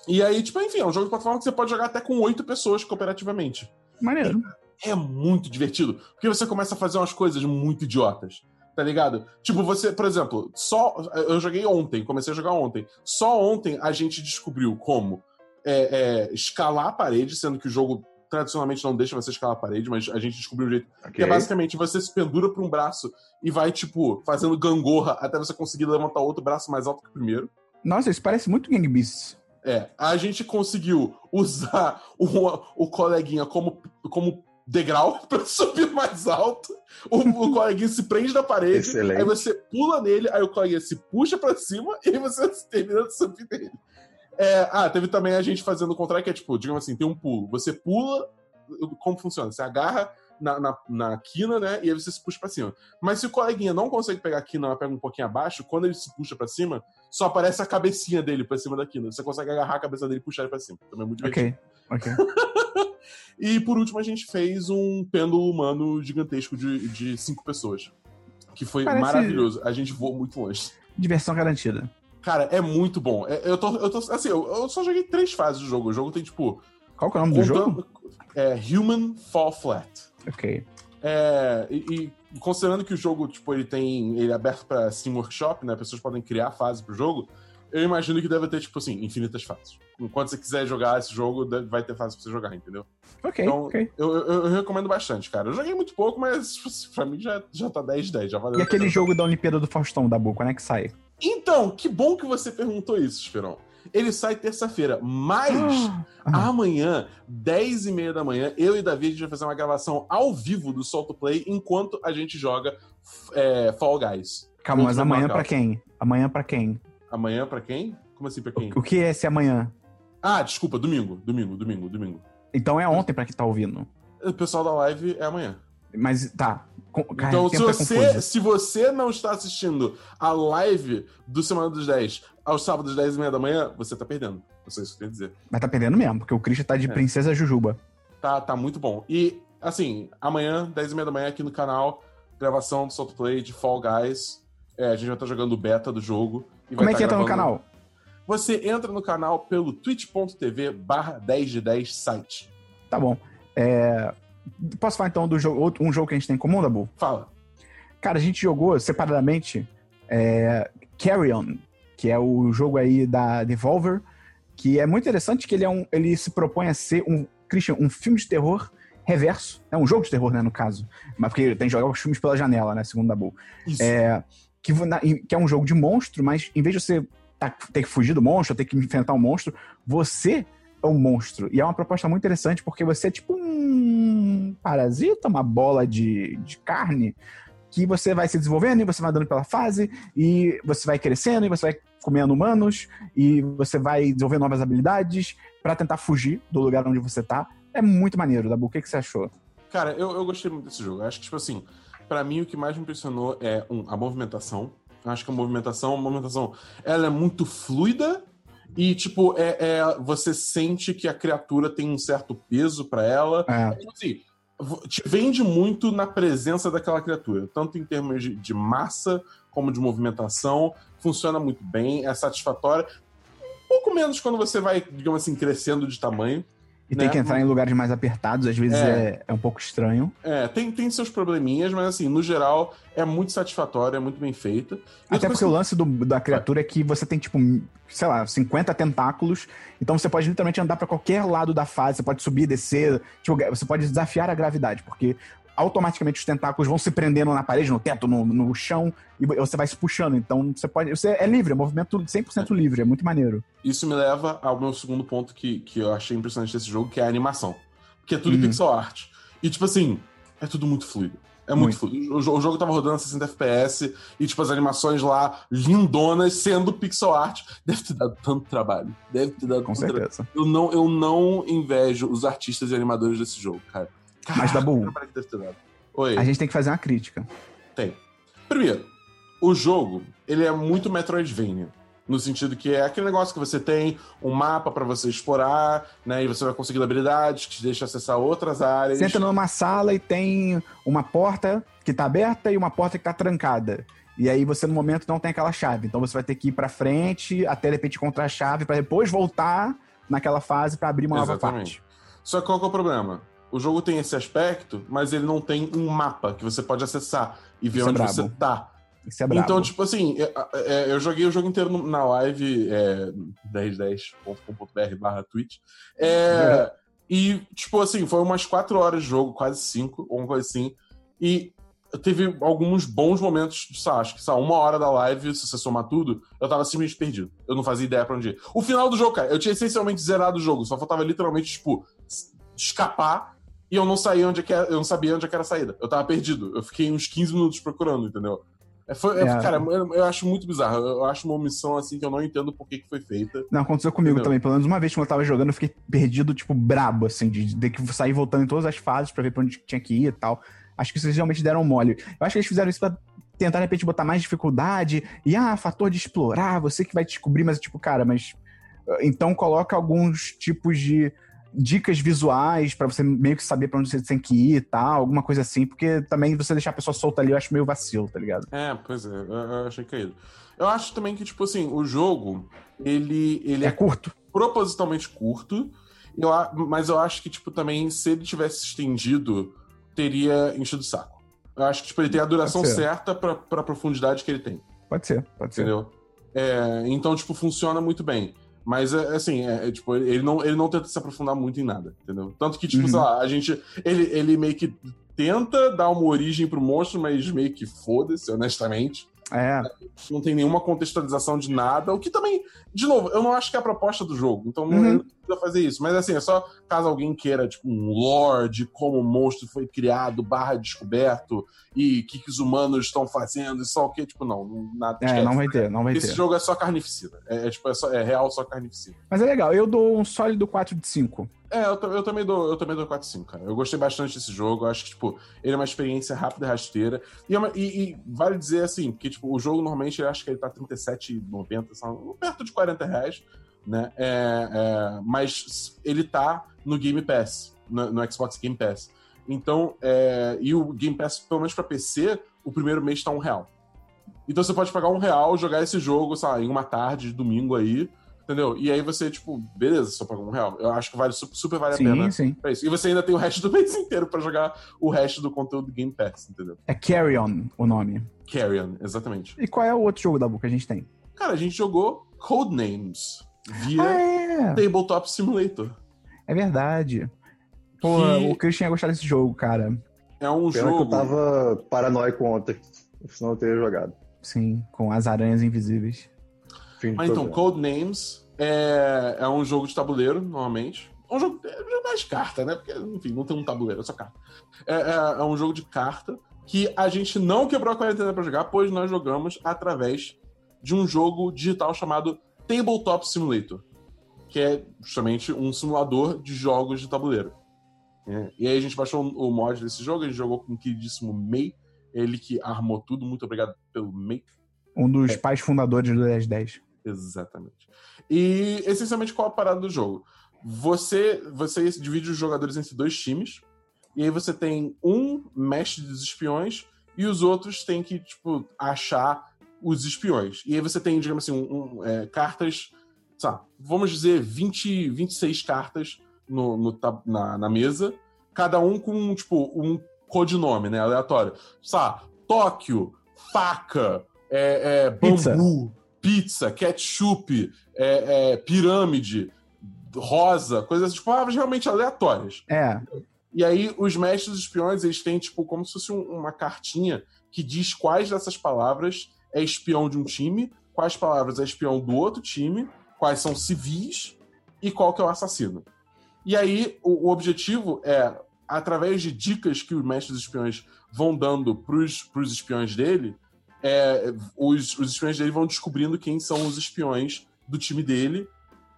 E aí, tipo, enfim, é um jogo de plataforma que você pode jogar até com oito pessoas cooperativamente. Maneiro. É muito divertido, porque você começa a fazer umas coisas muito idiotas. Tá ligado? Tipo, você, por exemplo, só. Eu joguei ontem, comecei a jogar ontem. Só ontem a gente descobriu como é, é, escalar a parede, sendo que o jogo tradicionalmente não deixa você escalar a parede, mas a gente descobriu um jeito. Que Ok. é basicamente você se pendura pra um braço e vai, tipo, fazendo gangorra até você conseguir levantar outro braço mais alto que o primeiro. Nossa, isso parece muito Gang Beasts. É, a gente conseguiu usar o, o coleguinha como, como degrau pra subir mais alto. O, o coleguinha se prende na parede, Excelente. aí você pula nele, aí o coleguinha se puxa pra cima e aí você termina de subir nele. É, ah, teve também a gente fazendo o contrário, que é tipo, digamos assim, tem um pulo. Você pula, como funciona? Você agarra na, na, na quina, né? E aí você se puxa pra cima. Mas se o coleguinha não consegue pegar a quina, ela pega um pouquinho abaixo, quando ele se puxa pra cima, só aparece a cabecinha dele pra cima da quina. Você consegue agarrar a cabeça dele e puxar ele pra cima. Também é muito divertido. Ok, ok. E por último, a gente fez um pêndulo humano gigantesco de, de cinco pessoas. Que foi Parece- maravilhoso. A gente voou muito longe. Diversão garantida. Cara, é muito bom. É- Eu tô, eu tô assim, eu, eu só joguei três fases do jogo. O jogo tem, tipo. Qual que é o nome do jogo? É Human Fall Flat. Ok. É, e, e considerando que o jogo, tipo, ele tem. Ele é aberto pra Steam Workshop, né? Pessoas podem criar fases pro jogo. Eu imagino que deve ter, tipo assim, infinitas fases. Enquanto você quiser jogar esse jogo, vai ter fase pra você jogar, entendeu? Ok, Então, ok. eu, eu- eu recomendo bastante, cara. Eu joguei muito pouco, mas pra mim já, já tá 10 de 10, já valeu. E aquele jogo da Olimpíada do Faustão, da quando é que sai? Então, que bom que você perguntou isso, Esperão. Ele sai terça-feira, mas Ah. amanhã, 10 e meia da manhã, eu e Davi a gente vai fazer uma gravação ao vivo do Solto Play enquanto a gente joga é, Fall Guys. Calma, mas amanhã pra quem? Amanhã pra quem? Amanhã pra quem? Como assim pra quem? O que é esse amanhã? Ah, desculpa, domingo, domingo, domingo, domingo. Então é ontem pra quem tá ouvindo. O pessoal da live é amanhã. Mas tá. Cara, Então, se é você, se você não está assistindo a live do Semana dos 10 aos sábados 10 e meia da manhã, você tá perdendo. Só isso que eu queria dizer. Mas tá perdendo mesmo, porque o Christian tá de É. Princesa Jujuba. Tá, tá muito bom. E, assim, amanhã, 10 e meia da manhã, aqui no canal, gravação do Solto Play de Fall Guys. É, a gente vai estar jogando o beta do jogo. e Como vai é que tá entra no gravando- canal? Você entra no canal pelo twitch.tv barra 10 de 10 site. Tá bom. É, Posso falar então do jogo, outro- um jogo que a gente tem em comum, Dabu? Fala. Cara, a gente jogou separadamente é, Carry On, que é o jogo aí da Devolver, que é muito interessante que ele, é um, ele se propõe a ser um, Christian, um filme de terror reverso. É um jogo de terror, né, no caso. Mas porque tem que jogar os filmes pela janela, né, segundo Dabu. Isso. É, que, que é um jogo de monstro, mas em vez de você tá- ter que fugir do monstro, ter que enfrentar um monstro, você é um monstro. E é uma proposta muito interessante, porque você é tipo um parasita, uma bola de, de carne, que você vai se desenvolvendo e você vai andando pela fase, e você vai crescendo, e você vai comendo humanos, e você vai desenvolvendo novas habilidades pra tentar fugir do lugar onde você tá. É muito maneiro, Dabu. O que, que você achou? Cara, eu, eu gostei muito desse jogo. Acho que, tipo assim, pra mim o que mais me impressionou é um, a movimentação. Acho que a movimentação, a movimentação, ela é muito fluida e, tipo, é, é- você sente que a criatura tem um certo peso pra ela. É, Tipo assim, te vende muito na presença daquela criatura, tanto em termos de, de massa como de movimentação. Funciona muito bem, é satisfatória. Um pouco menos quando você vai, digamos assim, crescendo de tamanho. E tem Né? que entrar em lugares mais apertados, às vezes É. é, é um pouco estranho. É, tem, tem seus probleminhas, mas assim, no geral, é muito satisfatório, é muito bem feito. E Até porque coisa- o lance do- da criatura é que você tem, tipo, sei lá, 50 tentáculos. Então você pode literalmente andar pra qualquer lado da fase. Você pode subir, descer. Tipo, você pode desafiar a gravidade, porque automaticamente os tentáculos vão se prendendo na parede, no teto, no, no chão, e você vai se puxando. Então você pode. Você é livre, é movimento 100% livre, é muito maneiro. Isso me leva ao meu segundo ponto que, que eu achei impressionante desse jogo, que é a animação. Porque é tudo Uhum. pixel art. E, tipo assim, é tudo muito fluido. É muito, fluido. O, o jogo tava rodando a 60 FPS e, tipo, as animações lá, lindonas, sendo pixel art. Deve ter dado tanto trabalho. Deve ter dado Com trabalho. certeza. Eu não, eu não invejo os artistas e animadores desse jogo, cara. Mas, Dabu, deve ter dado. Oi. a gente tem que fazer uma crítica. Tem. Primeiro, o jogo, ele é muito Metroidvania. No sentido que é aquele negócio que você tem um mapa para você explorar, né? E você vai conseguindo habilidades que te deixam acessar outras áreas. Você entra numa sala e tem uma porta que tá aberta e uma porta que tá trancada. E aí você, no momento, não tem aquela chave. Então você vai ter que ir pra frente até de repente encontrar a chave para depois voltar naquela fase para abrir uma nova Exatamente. parte. Só que qual que é o problema? O jogo tem esse aspecto, mas ele não tem um mapa que você pode acessar e ver Isso é onde brabo. você tá. Isso é brabo. Então, tipo assim, é, é, eu joguei o jogo inteiro na live é, 1010.com.br barra Twitch. É, E, tipo assim, foi umas 4 horas de jogo, quase 5, ou uma coisa assim. E teve alguns bons momentos, sabe, acho que sabe, uma hora da live, se você somar tudo, eu tava simplesmente perdido. Eu não fazia ideia pra onde ir. O final do jogo, cara, eu tinha essencialmente zerado o jogo, só faltava literalmente, tipo, escapar e eu não sabia onde que era, eu não sabia onde que era a saída. Eu tava perdido. Eu fiquei uns 15 minutos procurando, entendeu? É, foi- é, É. Cara, eu, eu acho muito bizarro. Eu, acho uma omissão assim que eu não entendo por que, que foi feita. Não, aconteceu comigo Entendeu? também. Pelo menos uma vez que eu tava jogando, eu fiquei perdido, tipo, brabo, assim, de ter que sair voltando em todas as fases pra ver pra onde tinha que ir e tal. Acho que vocês realmente deram mole. Eu acho que eles fizeram isso pra tentar, de repente, botar mais dificuldade. E, ah, fator de explorar, você que vai descobrir, mas, tipo, cara, mas. ah, Então coloca alguns tipos de dicas visuais pra você meio que saber pra onde você tem que ir e tal, alguma coisa assim, porque também você deixar a pessoa solta ali, eu acho meio vacilo, tá ligado? É, pois é, eu, eu achei caído. Eu acho também que, tipo assim, o jogo, ele, ele É é curto. propositalmente curto, eu, mas eu acho que, tipo, também, se ele tivesse estendido, teria enchido o saco. Eu acho que, tipo, ele tem a duração certa pra, pra profundidade que ele tem, Pode ser, pode ser. entendeu? É, então, tipo, funciona muito bem. Mas, é, assim, é, é, tipo, ele não, ele não tenta se aprofundar muito em nada, entendeu? Tanto que, tipo, Uhum. sei lá, a gente... Ele, ele meio que tenta dar uma origem pro monstro, mas meio que foda-se, honestamente. É, não tem nenhuma contextualização de nada, o que também, de novo, eu não acho que é a proposta do jogo, então não, Uhum. não precisa fazer isso, mas assim, é só caso alguém queira, tipo, um lore de como o monstro foi criado, barra descoberto, e o que, que os humanos estão fazendo, e só o que, tipo, não, nada é, esquece. não vai ter, não vai Esse ter. jogo é só carnificina, é, é, tipo, é, só, é real só carnificina. Mas é legal, eu dou um sólido 4 de 5. É, eu, eu também dou, eu também dou 4 5, cara. Eu gostei bastante desse jogo. Eu acho que, tipo, ele é uma experiência rápida e rasteira. E, é uma- e- e vale dizer assim, que, tipo, o jogo normalmente eu acho que ele tá R$37,90, são perto de 40 reais, né? É, é, mas ele tá no Game Pass, no, no Xbox Game Pass. Então, é, e o Game Pass, pelo menos pra PC, o primeiro mês tá um real. Então você pode pagar um real, jogar esse jogo, sei lá, em uma tarde, de domingo aí, entendeu? E aí você, tipo, beleza, só pagou um real. Eu acho que vale, super, super vale a pena Sim, sim. pra isso. E você ainda tem o resto do mês inteiro pra jogar o resto do conteúdo do Game Pass, entendeu? É Carry On o nome. Carrion, exatamente. E qual é o outro jogo da boca que a gente tem? Cara, a gente jogou Codenames via Ah, é! Tabletop Simulator. É verdade. Pô, Que- o Christian ia gostar desse jogo, cara. É um Pena jogo. que eu tava paranoico ontem. Senão eu teria jogado. Sim, com as aranhas invisíveis. Fim Mas então, programa. Codenames é, é um jogo de tabuleiro, normalmente. É um jogo, é um jogo mais carta, né? Porque, enfim, não tem um tabuleiro, é só carta. É, é- é um jogo de carta que a gente não quebrou a quarentena pra jogar, pois nós jogamos através de um jogo digital chamado Tabletop Simulator, que é justamente um simulador de jogos de tabuleiro. É, E aí a gente baixou o mod desse jogo, a gente jogou com o queridíssimo May, ele que armou tudo. Muito obrigado pelo May. Um dos É. pais fundadores do 1010. Exatamente. E essencialmente qual a parada do jogo? Você, você divide os jogadores entre dois times, e aí você tem um mestre dos espiões e os outros têm que, tipo, achar os espiões. E aí você tem, digamos assim, um, um, é, cartas, sabe, vamos dizer, 20, 26 cartas no, no na, na mesa, cada um com, tipo, um codinome, né, aleatório. Sabe, Tóquio, faca, é, é, bambu, pizza, ketchup, é, é, pirâmide, rosa, coisas, tipo, palavras realmente aleatórias. É, E aí, os mestres espiões, eles têm, tipo, como se fosse um- uma cartinha que diz quais dessas palavras é espião de um time, quais palavras é espião do outro time, quais são civis e qual que é o assassino. E aí, o, o objetivo é, através de dicas que os mestres espiões vão dando pros, pros espiões dele, é, os, os espiões dele vão descobrindo quem são os espiões do time dele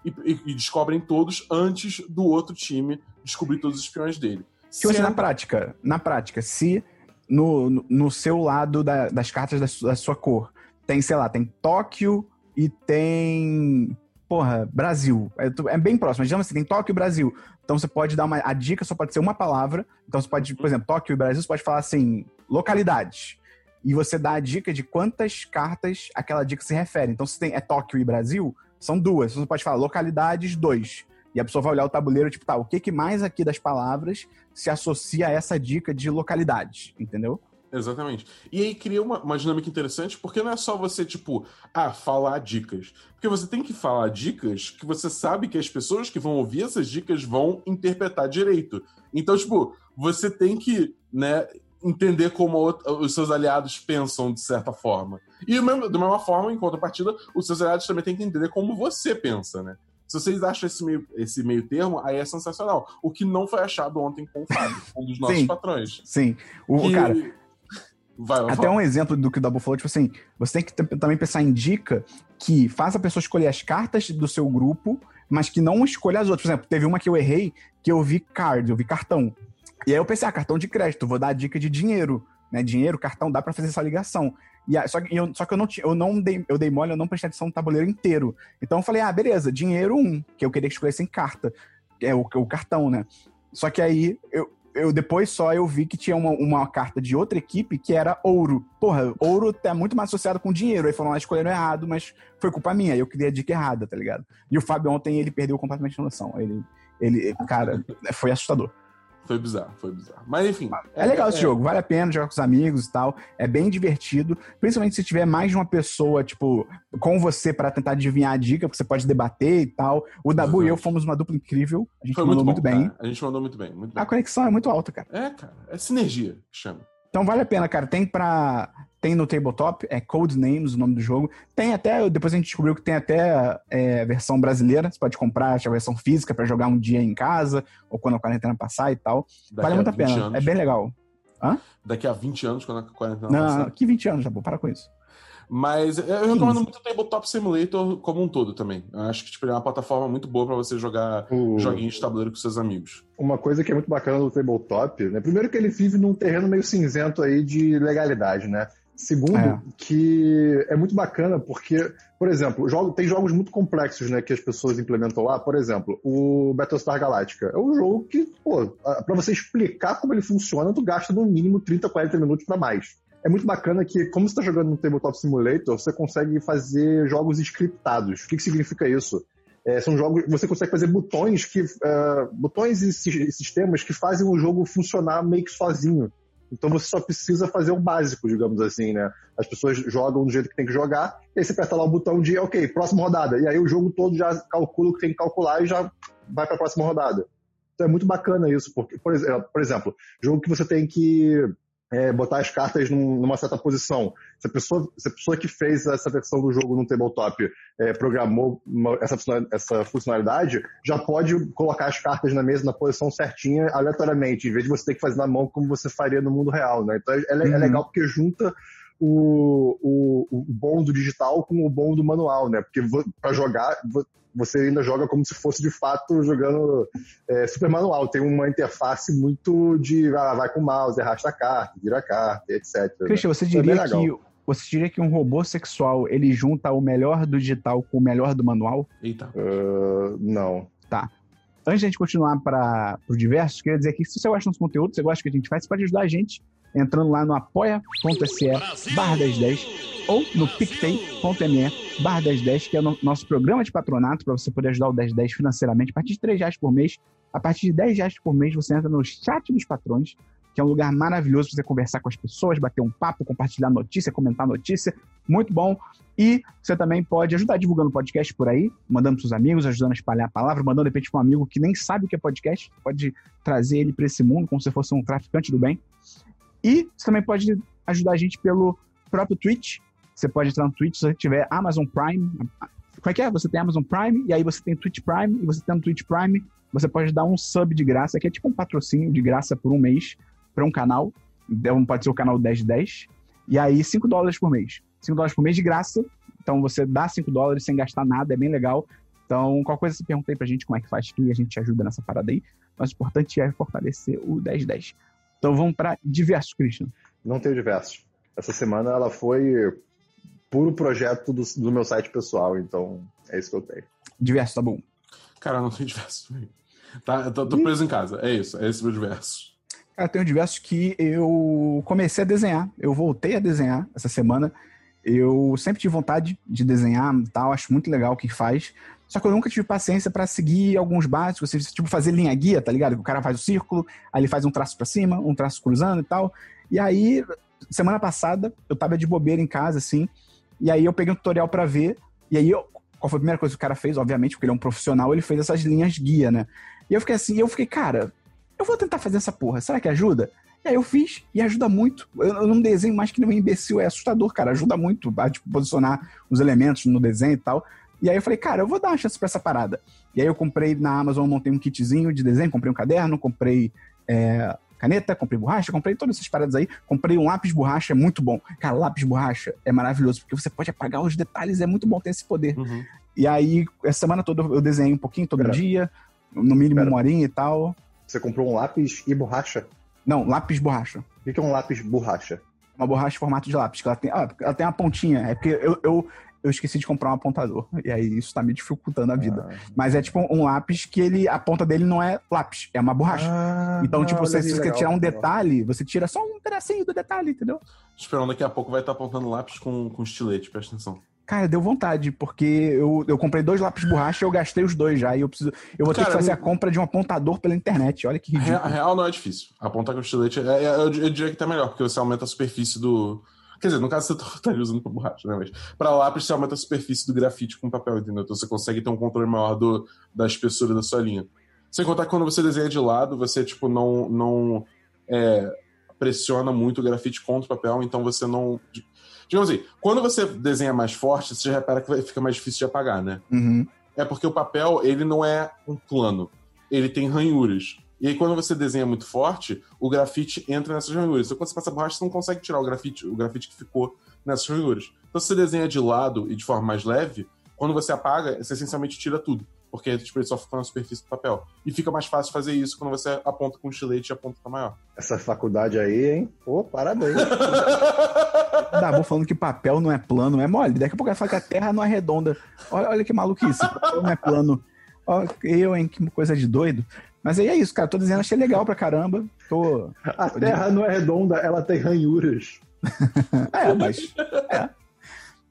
e, e- e descobrem todos antes do outro time descobrir todos os espiões dele. Tipo assim, na Sendo- prática, na prática, se no, no- no seu lado da- das cartas da, da sua cor tem, sei lá, tem Tóquio e tem. Porra, Brasil. É, é bem próximo. Digamos assim, tem Tóquio e Brasil. Então você pode dar uma. A dica só pode ser uma palavra. Então você pode, por exemplo, Tóquio e Brasil, você pode falar assim, localidades. E você dá a dica de quantas cartas aquela dica se refere. Então, se tem é Tóquio e Brasil, são duas. Você pode falar localidades, dois. E a pessoa vai olhar o tabuleiro, tipo, tá, o que, que mais aqui das palavras se associa a essa dica de localidade, entendeu? Exatamente. E aí cria uma, uma dinâmica interessante, porque não é só você, tipo, ah, falar dicas. Porque você tem que falar dicas que você sabe que as pessoas que vão ouvir essas dicas vão interpretar direito. Então, tipo, você tem que, né, entender como outra- os seus aliados pensam de certa forma. E mesmo- da mesma forma, em contrapartida, os seus aliados também têm que entender como você pensa, né? Se vocês acham esse meio, esse meio termo, aí é sensacional. O que não foi achado ontem com o Fábio, um dos nossos Sim. patrões. Sim. O, Que- Cara, Vai, Até falar. um exemplo do que o Dabu falou, tipo assim, você tem que tam- também pensar em dica que faça a pessoa escolher as cartas do seu grupo, mas que não escolha as outras. Por exemplo, teve uma que eu errei, que eu vi card, eu vi cartão. E aí eu pensei, ah, cartão de crédito, vou dar a dica de dinheiro. Né? Dinheiro, cartão, dá pra fazer essa ligação. E aí- só, que eu, só que eu não, eu não dei, eu dei mole, eu não prestei atenção no tabuleiro inteiro. Então eu falei, ah, beleza, dinheiro um, que eu queria que escolhesse em carta. É o, o cartão, né? Só que aí eu, eu depois só eu vi que tinha uma, uma carta de outra equipe que era ouro. Porra, ouro tá muito mais associado com dinheiro. Aí foram lá escolheram errado, mas foi culpa minha. Eu queria a dica errada, tá ligado? E o Fábio ontem ele perdeu completamente a noção. Ele, ele cara, foi assustador. Foi bizarro, foi bizarro. Mas enfim. É legal esse jogo, vale a pena jogar com os amigos e tal. É bem divertido, principalmente se tiver mais de uma pessoa, tipo, com você pra tentar adivinhar a dica, porque você pode debater e tal. O Dabu e eu fomos uma dupla incrível. A gente Foi mandou muito, muito, bom, bem. cara. A gente mandou muito bem, muito bem. A conexão é muito alta, cara. É, cara. É sinergia que chama. Então vale a pena, cara. Tem pra. Tem no tabletop, é Codenames o nome do jogo. Tem até. Depois a gente descobriu que tem até é, versão brasileira. Você pode comprar a versão física pra jogar um dia em casa, ou quando a quarentena passar e tal. Daqui vale muito a 20 pena. Anos, É bem legal. Daqui a 20 anos, quando a quarentena Não, passar. que 20 anos, já vou para com isso. Mas eu recomendo muito o Tabletop Simulator como um todo também. Eu acho que tipo, ele é uma plataforma muito boa pra você jogar O- joguinhos de tabuleiro com seus amigos. Uma coisa que é muito bacana do tabletop, né? Primeiro que ele vive num terreno meio cinzento aí de legalidade, né? Segundo, É. que é muito bacana porque, por exemplo, jogo, tem jogos muito complexos, né, que as pessoas implementam lá. Por exemplo, o Battlestar Galactica. É um jogo que, pô, pra você explicar como ele funciona, tu gasta no mínimo 30, 40 minutos pra mais. É muito bacana que, como você está jogando no Tabletop Simulator, você consegue fazer jogos scriptados. O que, que significa isso? É, são jogos. Você consegue fazer botões que. eh, botões e si- sistemas que fazem o jogo funcionar meio que sozinho. Então você só precisa fazer o básico, digamos assim, né? As pessoas jogam do jeito que tem que jogar, e aí você aperta lá o botão de, ok, próxima rodada. E aí o jogo todo já calcula o que tem que calcular e já vai para a próxima rodada. Então é muito bacana isso, porque, por exemplo, jogo que você tem que é, botar as cartas num- numa certa posição. Se a, pessoa, se a pessoa que fez essa versão do jogo no tabletop é, programou uma- essa, funcionalidade- essa funcionalidade, já pode colocar as cartas na mesa na posição certinha, aleatoriamente, em vez de você ter que fazer na mão como você faria no mundo real. Né? Então é, é é Uhum. legal porque junta o, o, o bom do digital com o bom do manual, né? Porque para jogar, você ainda joga como se fosse de fato jogando é, super manual. Tem uma interface muito de ah, vai com o mouse, arrasta a carta, vira a carta, etc. né? Christian, você Isso é diria legal. que. Você diria que um robô sexual ele junta o melhor do digital com o melhor do manual? Eita. Ah, não. Antes de a gente continuar para os diversos, queria dizer que se você gosta do nosso conteúdo, você gosta do que a gente faz, você pode ajudar a gente entrando lá no apoia.se barra 1010 ou no picpay.me barra 1010, que é o no- nosso programa de patronato para você poder ajudar o 1010 financeiramente. A partir de 3 reais por mês, a partir de 10 reais por mês, você entra no chat dos patrões, que é um lugar maravilhoso para você conversar com as pessoas, bater um papo, compartilhar notícia, comentar notícia. Muito bom. E você também pode ajudar divulgando o podcast por aí, mandando para seus amigos, ajudando a espalhar a palavra, mandando de repente para um amigo que nem sabe o que é podcast, pode trazer ele para esse mundo como se fosse um traficante do bem. E você também pode ajudar a gente pelo próprio Twitch. Você pode entrar no Twitch se você tiver Amazon Prime. Como é que é? Você tem Amazon Prime, e aí você tem Twitch Prime, e você tem Twitch Prime, você pode dar um sub de graça, que é tipo um patrocínio de graça por um mês para um canal. Então, pode ser o canal 1010. E aí, 5 dólares por mês. 5 dólares por mês de graça. Então, você dá 5 dólares sem gastar nada, é bem legal. Então, qualquer coisa, você pergunta aí pra gente como é que faz, que a gente te ajuda nessa parada aí. Mas o importante é fortalecer o 1010. Então, vamos para diversos, Christian. Não tenho diversos. Essa semana ela foi puro projeto do, do meu site pessoal, então é isso que eu tenho. Diverso, tá bom. Cara, não tem diversos. Tá, eu tô, tô preso em casa. É isso, é esse meu diverso. Cara, tem um diversos que eu comecei a desenhar. Eu voltei a desenhar essa semana. Eu sempre tive vontade de desenhar tal, acho muito legal o que faz. Só que eu nunca tive paciência para seguir alguns básicos, tipo fazer linha guia, tá ligado? O cara faz o círculo, aí ele faz um traço para cima, um traço cruzando e tal. E aí, semana passada, eu tava de bobeira em casa, assim, e aí eu peguei um tutorial para ver, e aí, eu, qual foi a primeira coisa que o cara fez? Obviamente, porque ele é um profissional, ele fez essas linhas guia, né? E eu fiquei assim, eu fiquei, cara, eu vou tentar fazer essa porra, será que ajuda? E aí eu fiz e ajuda muito. Eu, eu não desenho mais que nem um imbecil, é assustador, cara. Ajuda muito a tipo, posicionar os elementos no desenho e tal. E aí eu falei, cara, eu vou dar uma chance pra essa parada. E aí eu comprei na Amazon, montei um kitzinho de desenho, comprei um caderno, comprei é, caneta, comprei borracha, comprei todas essas paradas aí. Comprei um lápis borracha, é muito bom. Cara, lápis borracha é maravilhoso, porque você pode apagar os detalhes, é muito bom ter esse poder. Uhum. E aí, essa semana toda eu desenhei um pouquinho todo Pera. dia, no mínimo Pera. uma horinha e tal. Você comprou um lápis e borracha? Não, lápis borracha. O que é um lápis borracha? Uma borracha em formato de lápis, que ela tem, ah, ela tem uma pontinha. É porque eu, eu, eu esqueci de comprar um apontador. E aí isso tá me dificultando a vida. Ah. Mas é tipo um lápis que ele, a ponta dele não é lápis, é uma borracha. Ah, então, tipo, olha você, se você legal, tirar um legal. detalhe, você tira só um pedacinho do detalhe, entendeu? Esperando daqui a pouco vai estar apontando lápis com, com estilete, presta atenção. Cara, deu vontade, porque eu, eu comprei dois lápis borracha e eu gastei os dois já. E eu preciso. Eu vou ter Cara, que fazer a compra de um apontador pela internet. Olha que Real, ridículo. real não é difícil. Apontar com estilete, é, é- eu, eu diria que tá melhor, porque você aumenta a superfície do. Quer dizer, no caso você estaria usando pra borracha, né? Mas pra lápis você aumenta a superfície do grafite com papel, entendeu? Então você consegue ter um controle maior do, da espessura da sua linha. Sem contar que quando você desenha de lado, você, tipo, não, não é, pressiona muito o grafite contra o papel, então você não. Digamos assim, quando você desenha mais forte, você já repara que fica mais difícil de apagar, né? Uhum. É porque o papel, ele não é um plano. Ele tem ranhuras. E aí, quando você desenha muito forte, o grafite entra nessas ranhuras. Então, quando você passa borracha, você não consegue tirar o grafite, o grafite que ficou nessas ranhuras. Então, se você desenha de lado e de forma mais leve, quando você apaga, você essencialmente tira tudo. Porque tipo, ele só fica na superfície do papel. E fica mais fácil fazer isso quando você aponta com um estilete e a ponta tá maior. Essa faculdade aí, hein? Pô, parabéns. Dabu falando que papel não é plano, é mole. Daqui a pouco vai falar que a Terra não é redonda. Olha, olha que maluquice. Papel não é plano. Ó, eu, hein? Que coisa de doido. Mas aí é isso, cara. Tô dizendo, achei legal pra caramba. Tô. A Terra não é redonda, ela tem ranhuras. É, mas. É.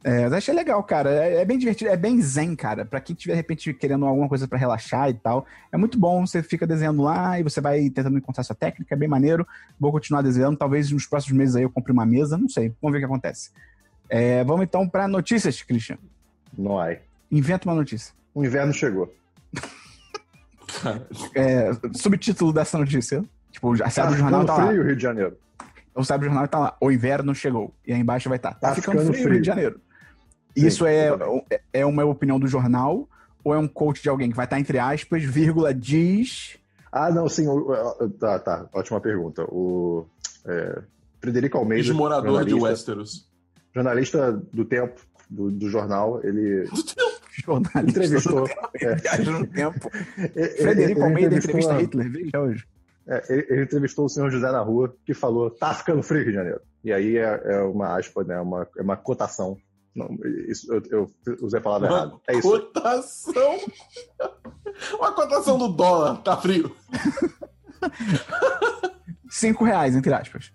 É, mas achei legal, cara. É, é bem divertido, é bem zen, cara. Pra quem tiver, de repente, querendo alguma coisa pra relaxar e tal. É muito bom. Você fica desenhando lá e você vai tentando encontrar sua técnica. É bem maneiro. Vou continuar desenhando. Talvez nos próximos meses aí eu compre uma mesa. Não sei. Vamos ver o que acontece. É, vamos então pra notícias, Christian. Não há. Inventa uma notícia. O inverno chegou. É, subtítulo dessa notícia. Tipo, já o Tá jornal tá lá. frio, Rio de Janeiro. O jornal e tá lá. O inverno chegou. E aí embaixo vai estar. Tá, Tá ficando, ficando frio, frio. Rio de Janeiro. Sim, Isso é, exatamente. é uma opinião do jornal ou é um coach de alguém que vai estar entre aspas, vírgula, diz. Ah, não, sim. o- tá, tá. Ótima pergunta. O é, Frederico Almeida, Ex-morador de Westeros. jornalista do Tempo, do, do jornal, ele Jornalista. entrevistou. é, Viagem no tempo. Frederico ele Almeida entrevistou entrevista a- Hitler. Veja hoje. É, ele, ele entrevistou o senhor José na rua, que falou, tá ficando frio, Rio de Janeiro. E aí é, é uma aspa, né? Uma, é uma cotação. Não, isso, eu, eu usei a palavra errada. Uma É isso. cotação. Uma cotação do dólar, tá frio. Cinco reais, entre aspas.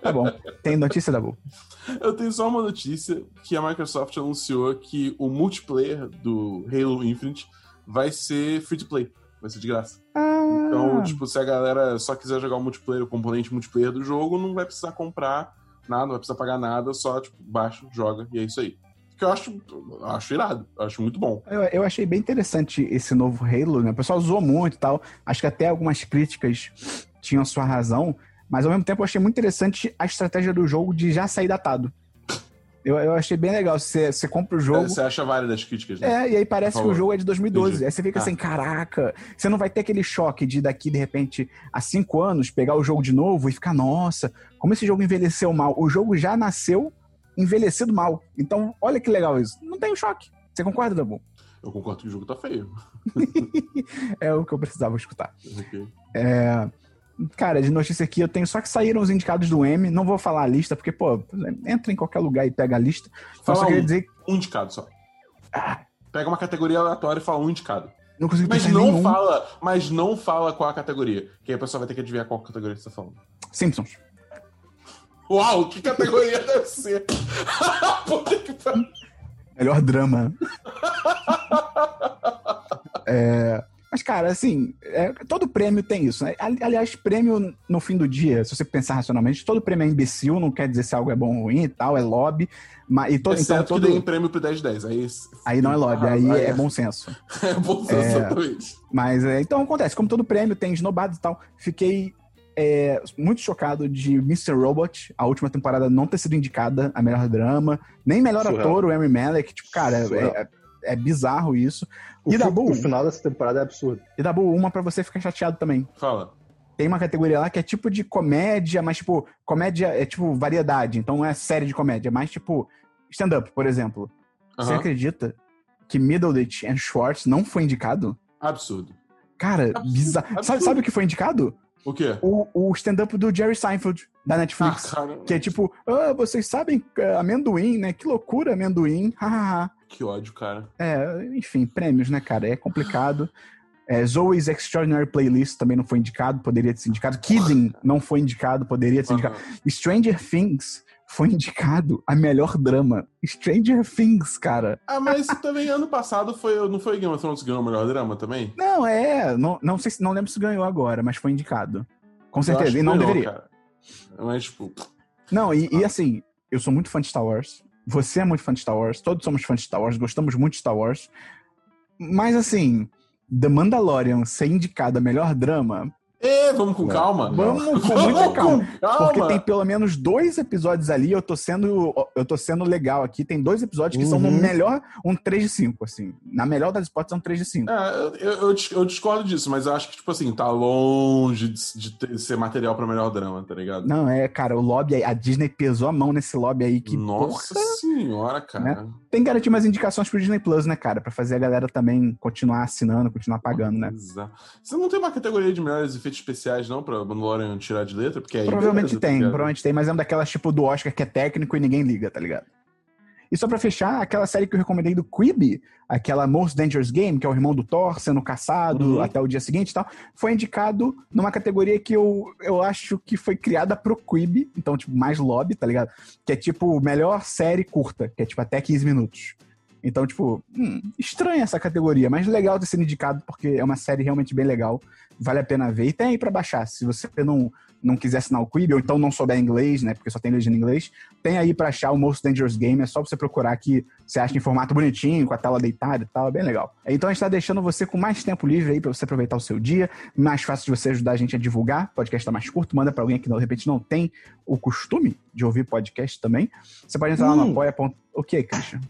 Tá bom. Tem notícia da Bull. Eu tenho só uma notícia que a Microsoft anunciou que o multiplayer do Halo Infinite vai ser free to play, vai ser de graça. Ah, Então, tipo, se a galera só quiser jogar o multiplayer, o componente multiplayer do jogo, não vai precisar comprar nada, não vai precisar pagar nada, só tipo, baixa, joga e é isso aí. Que eu acho, acho irado, eu acho muito bom. Eu, eu achei bem interessante esse novo Halo, né? O pessoal zoou muito e tal. Acho que até algumas críticas tinham sua razão. Mas ao mesmo tempo eu achei muito interessante a estratégia do jogo de já sair datado. Eu, eu achei bem legal. Você, você compra o jogo. Você acha válidas as críticas, né? É, e aí parece que o jogo é de 2012. Entendi. Aí você fica Ah. assim, caraca, você não vai ter aquele choque de daqui, de repente, a cinco anos, pegar o jogo de novo e ficar, nossa, como esse jogo envelheceu mal. O jogo já nasceu envelhecido mal. Então, olha que legal isso. Não tem o choque. Você concorda, Dabu? Eu concordo que o jogo tá feio. É o que eu precisava escutar. Ok. É, Cara, de notícia aqui, eu tenho só que saíram os indicados do M. Não vou falar a lista, porque, pô, entra em qualquer lugar e pega a lista. Só, Fala só queria um. dizer. Um indicado só. Ah, Pega uma categoria aleatória e fala um indicado. não consigo Mas não nenhum. fala, mas não fala qual a categoria. Que aí a pessoa vai ter que adivinhar qual categoria você tá falando. Simpsons. Uau, que categoria deve ser? Puta que pariu. Melhor drama. É, Mas, cara, assim, é, todo prêmio tem isso, né? Ali- Aliás, prêmio, no fim do dia, se você pensar racionalmente, todo prêmio é imbecil, não quer dizer se algo é bom ou ruim e tal, é lobby. Mas, e todo, então, Exceto todo, que deem prêmio pro 1010. Aí, aí não é lobby, Ah, aí aí é bom senso. É bom senso, exatamente. Mas, é, então acontece, como todo prêmio tem esnobados e tal, fiquei é, muito chocado de Mr. Robot, a última temporada não ter sido indicada a melhor drama, nem melhor Surreal. ator, o Henry Malek, tipo, cara, Surreal. é, é bizarro isso. O, E o final dessa temporada é absurdo. E Dabu, uma pra você ficar chateado também. Fala. Tem uma categoria lá que é tipo de comédia, mas tipo, comédia é tipo variedade, então não é série de comédia, é mais tipo stand-up, por exemplo. Você Aham. acredita que Middleditch and Schwartz não foi indicado? Absurdo. Cara, Absurdo, bizarro. Sabe, absurdo. sabe o que foi indicado? O quê? O, o stand-up do Jerry Seinfeld, da Ah, Netflix. cara. que é tipo, ah, vocês sabem é, amendoim, né? Que loucura, amendoim. hahaha. Que ódio, cara. é, enfim, prêmios, né, cara? É complicado. É, Zoe's Extraordinary Playlist também não foi indicado, poderia ter sido indicado. Kidding não foi indicado, poderia ter sido indicado. Aham. Stranger Things foi indicado a melhor drama. Stranger Things, cara. Ah, mas também ano passado foi, não foi Game of Thrones que ganhou o melhor drama também? Não, é. Não, não sei se não lembro se ganhou agora, mas foi indicado. Com certeza. E não ganhou, deveria. Cara. Mas, tipo, Não, e, e assim, eu sou muito fã de Star Wars. Você é muito fã de Star Wars. Todos somos fãs de Star Wars. Gostamos muito de Star Wars. Mas assim, The Mandalorian ser indicado a melhor drama, é, vamos com calma. vamos com muita calma. calma. Porque tem pelo menos dois episódios ali, eu tô sendo, eu tô sendo legal aqui. Tem dois episódios que são no Uhum. melhor, um 3 de 5, assim. Na melhor das hipóteses, é um 3 de 5. É, eu, eu- eu dis- eu discordo disso, mas eu acho que, tipo assim, tá longe de, de ter- ser material pra melhor drama, tá ligado? Não, é, cara, o lobby, aí- a Disney pesou a mão nesse lobby aí que, Nossa porra, senhora, cara. Tem que garantir umas indicações pro Disney Plus, né, cara? Pra fazer a galera também continuar assinando, continuar pagando, né? Exato. Você não tem uma categoria de melhores efeitos especiais, não, pra Mandalorian tirar de letra? Porque aí Provavelmente beleza, tem, ligado? provavelmente tem, mas é uma daquelas tipo do Oscar que é técnico e ninguém liga, tá ligado? E só pra fechar, aquela série que eu recomendei do Quibi, aquela Most Dangerous Game, que é o irmão do Thor sendo caçado Uhum. até o dia seguinte e tal, foi indicado numa categoria que eu, eu acho que foi criada pro Quibi, então, tipo, mais lobby, tá ligado? Que é tipo melhor série curta, que é tipo até 15 minutos. Então, tipo, hum, estranha essa categoria, mas legal ter sido indicado, porque é uma série realmente bem legal. Vale a pena ver. E tem aí pra baixar. Se você não, não quiser assinar o Quibi, ou então não souber inglês, né? Porque só tem legenda em inglês, tem aí pra achar o Most Dangerous Game. É só você procurar que você acha em formato bonitinho, com a tela deitada e tal. É bem legal. Então a gente tá deixando você com mais tempo livre aí pra você aproveitar o seu dia. Mais fácil de você ajudar a gente a divulgar. O podcast tá mais curto. Manda pra alguém que, de repente, não tem o costume de ouvir podcast também. Você pode entrar lá no Hum. apoia. O que, Christian?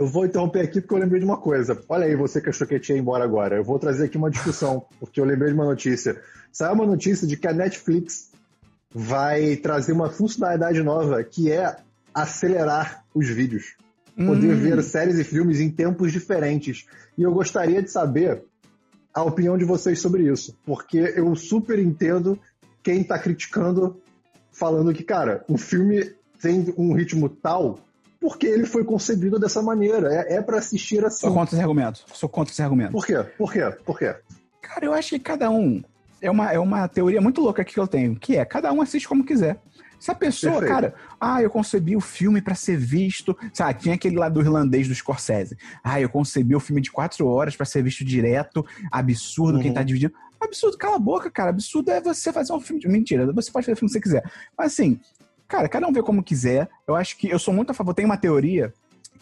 Eu vou interromper aqui porque eu lembrei de uma coisa. Olha aí, você que achou que ia embora agora. Eu vou trazer aqui uma discussão, porque eu lembrei de uma notícia. Saiu uma notícia de que a Netflix vai trazer uma funcionalidade nova, que é acelerar os vídeos. Poder Hum. ver séries e filmes em tempos diferentes. E eu gostaria de saber a opinião de vocês sobre isso. Porque eu super entendo quem tá criticando, falando que, cara, o filme tem um ritmo tal porque ele foi concebido dessa maneira. É, é para assistir assim. Sou contra esse argumento. Sou contra esse argumento. Por quê? Por quê? Por quê? Cara, eu acho que cada um. É uma, é uma teoria muito louca aqui que eu tenho, que é cada um assiste como quiser. Se a pessoa, Perfeito. cara, ah, eu concebi o filme pra ser visto. Sabe, tinha aquele lá do irlandês do Scorsese. Ah, eu concebi o filme de quatro horas pra ser visto direto. Absurdo quem Uhum. tá dividindo. Absurdo, cala a boca, cara. Absurdo é você fazer um filme. de- Mentira, você pode fazer o filme que você quiser. Mas assim, cara, cada um vê como quiser. Eu acho que eu sou muito a favor. Tem uma teoria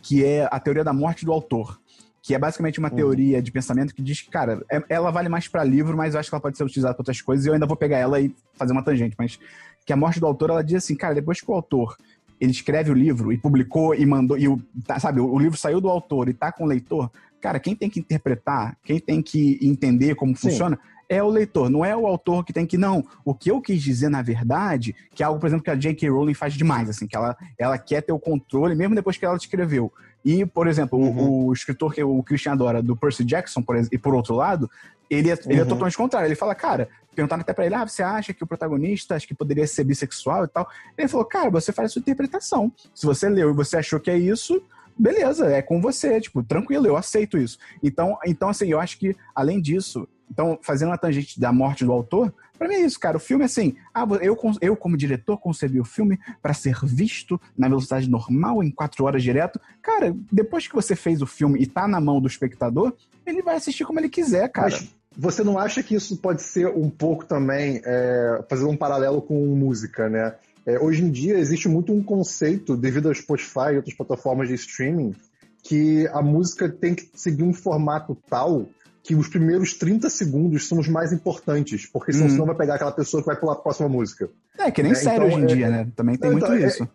que é a teoria da morte do autor. Que é basicamente uma Uhum. teoria de pensamento que diz que, cara, é- ela vale mais pra livro, mas eu acho que ela pode ser utilizada pra outras coisas. E eu ainda vou pegar ela e fazer uma tangente. Mas que a morte do autor, ela diz assim, cara, depois que o autor ele escreve o livro e publicou e mandou, e o, tá, sabe, o livro saiu do autor e tá com o leitor, cara, quem tem que interpretar, quem tem que entender como Sim. funciona, é o leitor, não é o autor que tem que, não. O que eu quis dizer, na verdade, que é algo, por exemplo, que a J.K. Rowling faz demais, assim, que ela, ela quer ter o controle, mesmo depois que ela escreveu. E, por exemplo, uhum. o, o, escritor que o Christian adora, do Percy Jackson, por exemplo, e por outro lado, ele é, ele é uhum. totalmente contrário. Ele fala, cara, perguntaram até pra ele, ah, você acha que o protagonista acho que poderia ser bissexual e tal? Ele falou, cara, você faz a sua interpretação. Se você leu e você achou que é isso, beleza, é com você, tipo, tranquilo, eu aceito isso. Então, então assim, eu acho que, além disso, então, fazendo uma tangente da morte do autor, para mim é isso, cara. O filme é assim, ah, eu, eu como diretor concebi o filme para ser visto na velocidade normal, em quatro horas direto. Cara, depois que você fez o filme e tá na mão do espectador, ele vai assistir como ele quiser, cara. Mas você não acha que isso pode ser um pouco também, é, fazendo um paralelo com música, né? É, hoje em dia existe muito um conceito, devido ao Spotify e outras plataformas de streaming, que a música tem que seguir um formato tal que os primeiros 30 segundos são os mais importantes, porque senão hum. você não vai pegar aquela pessoa que vai pular a próxima música. É, que nem é, sério então, hoje em é, dia, né? Também tem então, muito é, isso.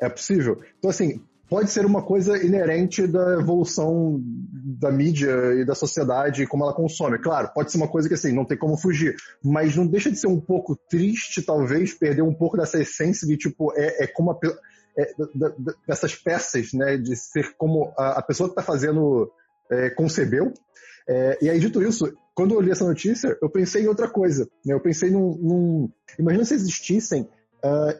É possível. Então, assim, pode ser uma coisa inerente da evolução da mídia e da sociedade e como ela consome. Claro, pode ser uma coisa que assim, não tem como fugir, mas não deixa de ser um pouco triste, talvez, perder um pouco dessa essência de tipo, é, é como a, é, dessas peças, né, de ser como a, a pessoa que está fazendo é, concebeu, é, e aí, dito isso, quando eu li essa notícia, eu pensei em outra coisa. Né? Eu pensei num, num. Imagina se existissem uh,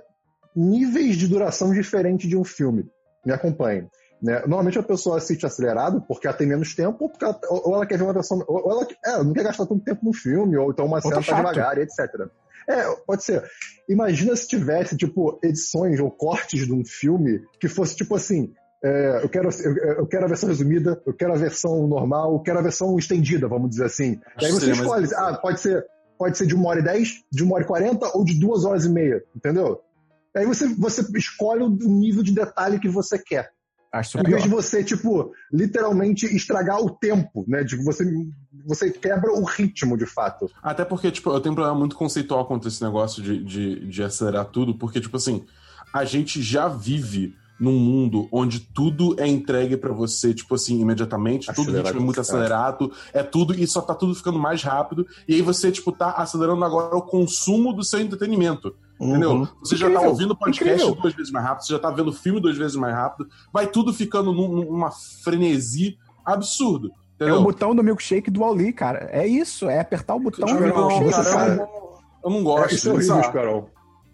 níveis de duração diferentes de um filme. Me acompanhe. Né? Normalmente a pessoa assiste acelerado porque ela tem menos tempo, ou, porque ela, ou ela quer ver uma versão. Ou ela, é, não quer gastar tanto tempo no filme, ou então uma cena tá devagar, etc. É, pode ser. Imagina se tivesse, tipo, edições ou cortes de um filme que fosse, tipo assim, é, eu, quero, eu, eu, quero a versão resumida, eu quero a versão normal, eu quero a versão estendida, vamos dizer assim. Acho e aí você escolhe, ah, pode ser, pode ser de uma hora e dez, de uma hora e quarenta ou de duas horas e meia, entendeu? Aí você, você escolhe o nível de detalhe que você quer. Acho em vez de você, tipo, literalmente estragar o tempo, né? Tipo, você, você quebra o ritmo, de fato. Até porque, tipo, eu tenho um problema muito conceitual contra esse negócio de, de, de acelerar tudo, porque, tipo assim, a gente já vive num mundo onde tudo é entregue para você, tipo assim, imediatamente, tudo ritmo é muito acelerado, é tudo, e só tá tudo ficando mais rápido, e aí você, tipo, tá acelerando agora o consumo do seu entretenimento. Uhum. Entendeu? Você Incrível. já tá ouvindo podcast Incrível. duas vezes mais rápido, você já tá vendo filme duas vezes mais rápido, vai tudo ficando num, numa frenesi absurdo. Entendeu? É o botão do milkshake do Ali, cara. É isso, é apertar o botão do milkshake. Cara, cara. Eu, não, eu não gosto. É, isso é horrível, Carol.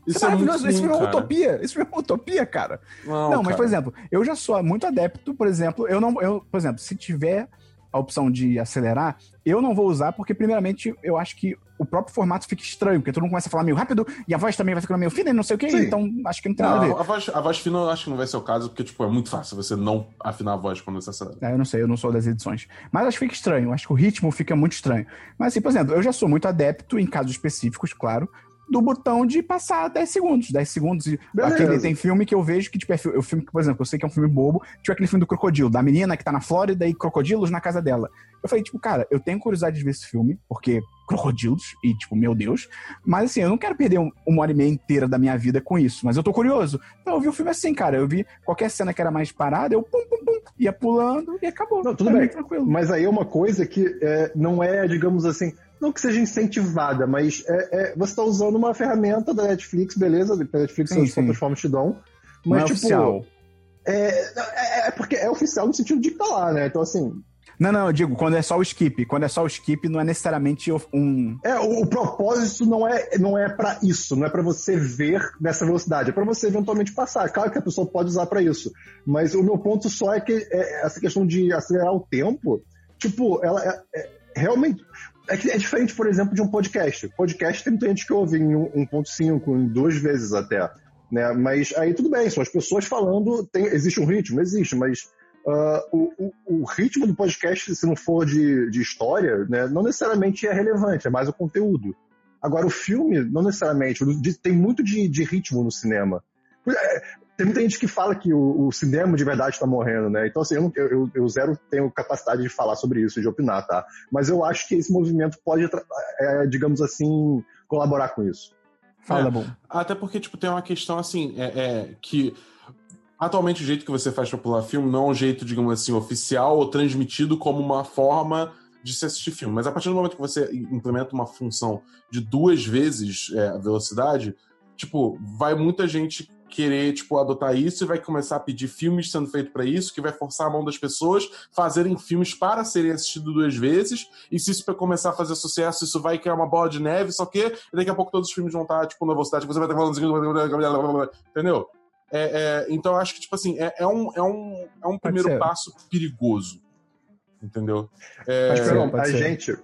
Isso é maravilhoso. Isso é uma utopia. Isso é uma utopia, cara. Não, não mas, por exemplo, eu já sou muito adepto, por exemplo, eu não. Eu, por exemplo, se tiver a opção de acelerar, eu não vou usar, porque, primeiramente, eu acho que o próprio formato fica estranho, porque todo mundo começa a falar meio rápido e a voz também vai ficando meio fina e não sei o que, então acho que não tem não, nada a ver. A voz, a voz fina eu acho que não vai ser o caso, porque, tipo, é muito fácil você não afinar a voz quando você acelera. É, eu não sei, eu não sou das edições. Mas acho que fica estranho, acho que o ritmo fica muito estranho. Mas, assim, por exemplo, eu já sou muito adepto, em casos específicos, claro, do botão de passar 10 segundos. 10 segundos. Aquele, tem filme que eu vejo que, tipo, é o filme que, por exemplo, eu sei que é um filme bobo, tipo aquele filme do crocodilo, da menina que tá na Flórida e crocodilos na casa dela. Eu falei, tipo, cara, eu tenho curiosidade de ver esse filme, porque crocodilos, e, tipo, meu Deus. Mas, assim, eu não quero perder um, uma hora e meia inteira da minha vida com isso, mas eu tô curioso. Então, eu vi o filme assim, cara. Eu vi qualquer cena que era mais parada, eu pum, pum, pum, ia pulando e acabou. Não, tudo bem. Tranquilo. Mas aí é uma coisa que é, não é, digamos assim, não que seja incentivada, mas é, é, você está usando uma ferramenta da Netflix, beleza? Da Netflix sim, as plataformas te dão. Mas, não é tipo. Oficial. É, é, é, porque é oficial no sentido de que tá lá, né? Então, assim. Não, não, eu digo, quando é só o skip. Quando é só o skip, não é necessariamente um. É, o, o propósito não é, não é para isso, não é para você ver nessa velocidade, é para você eventualmente passar. Claro que a pessoa pode usar para isso. Mas o meu ponto só é que é, essa questão de acelerar o tempo, tipo, ela é, é realmente. É, que é diferente, por exemplo, de um podcast. Podcast tem gente que ouve em 1.5, em duas vezes até. Né? Mas aí tudo bem, são as pessoas falando, tem, existe um ritmo? Existe, mas uh, o, o, o, ritmo do podcast, se não for de, de história, né, não necessariamente é relevante, é mais o conteúdo. Agora, o filme, não necessariamente, tem muito de, de ritmo no cinema. Tem muita gente que fala que o, o cinema de verdade está morrendo, né? Então, assim, eu, eu, eu, zero tenho capacidade de falar sobre isso, de opinar, tá? Mas eu acho que esse movimento pode, é, digamos assim, colaborar com isso. Fala, é, bom. Até porque, tipo, tem uma questão, assim, é, é, que atualmente o jeito que você faz para pular filme não é um jeito, digamos assim, oficial ou transmitido como uma forma de se assistir filme. Mas a partir do momento que você implementa uma função de duas vezes é, a velocidade, tipo, vai muita gente querer, tipo, adotar isso e vai começar a pedir filmes sendo feitos para isso, que vai forçar a mão das pessoas fazerem filmes para serem assistidos duas vezes, e se isso começar a fazer sucesso, isso vai criar uma bola de neve, só que daqui a pouco todos os filmes vão estar, tipo, na velocidade que você vai estar falando, entendeu? É, é, então eu acho que, tipo assim, é, é um, é um, é um primeiro passo perigoso. Entendeu? É, Mas, ser, Esperon, pode a ser. gente.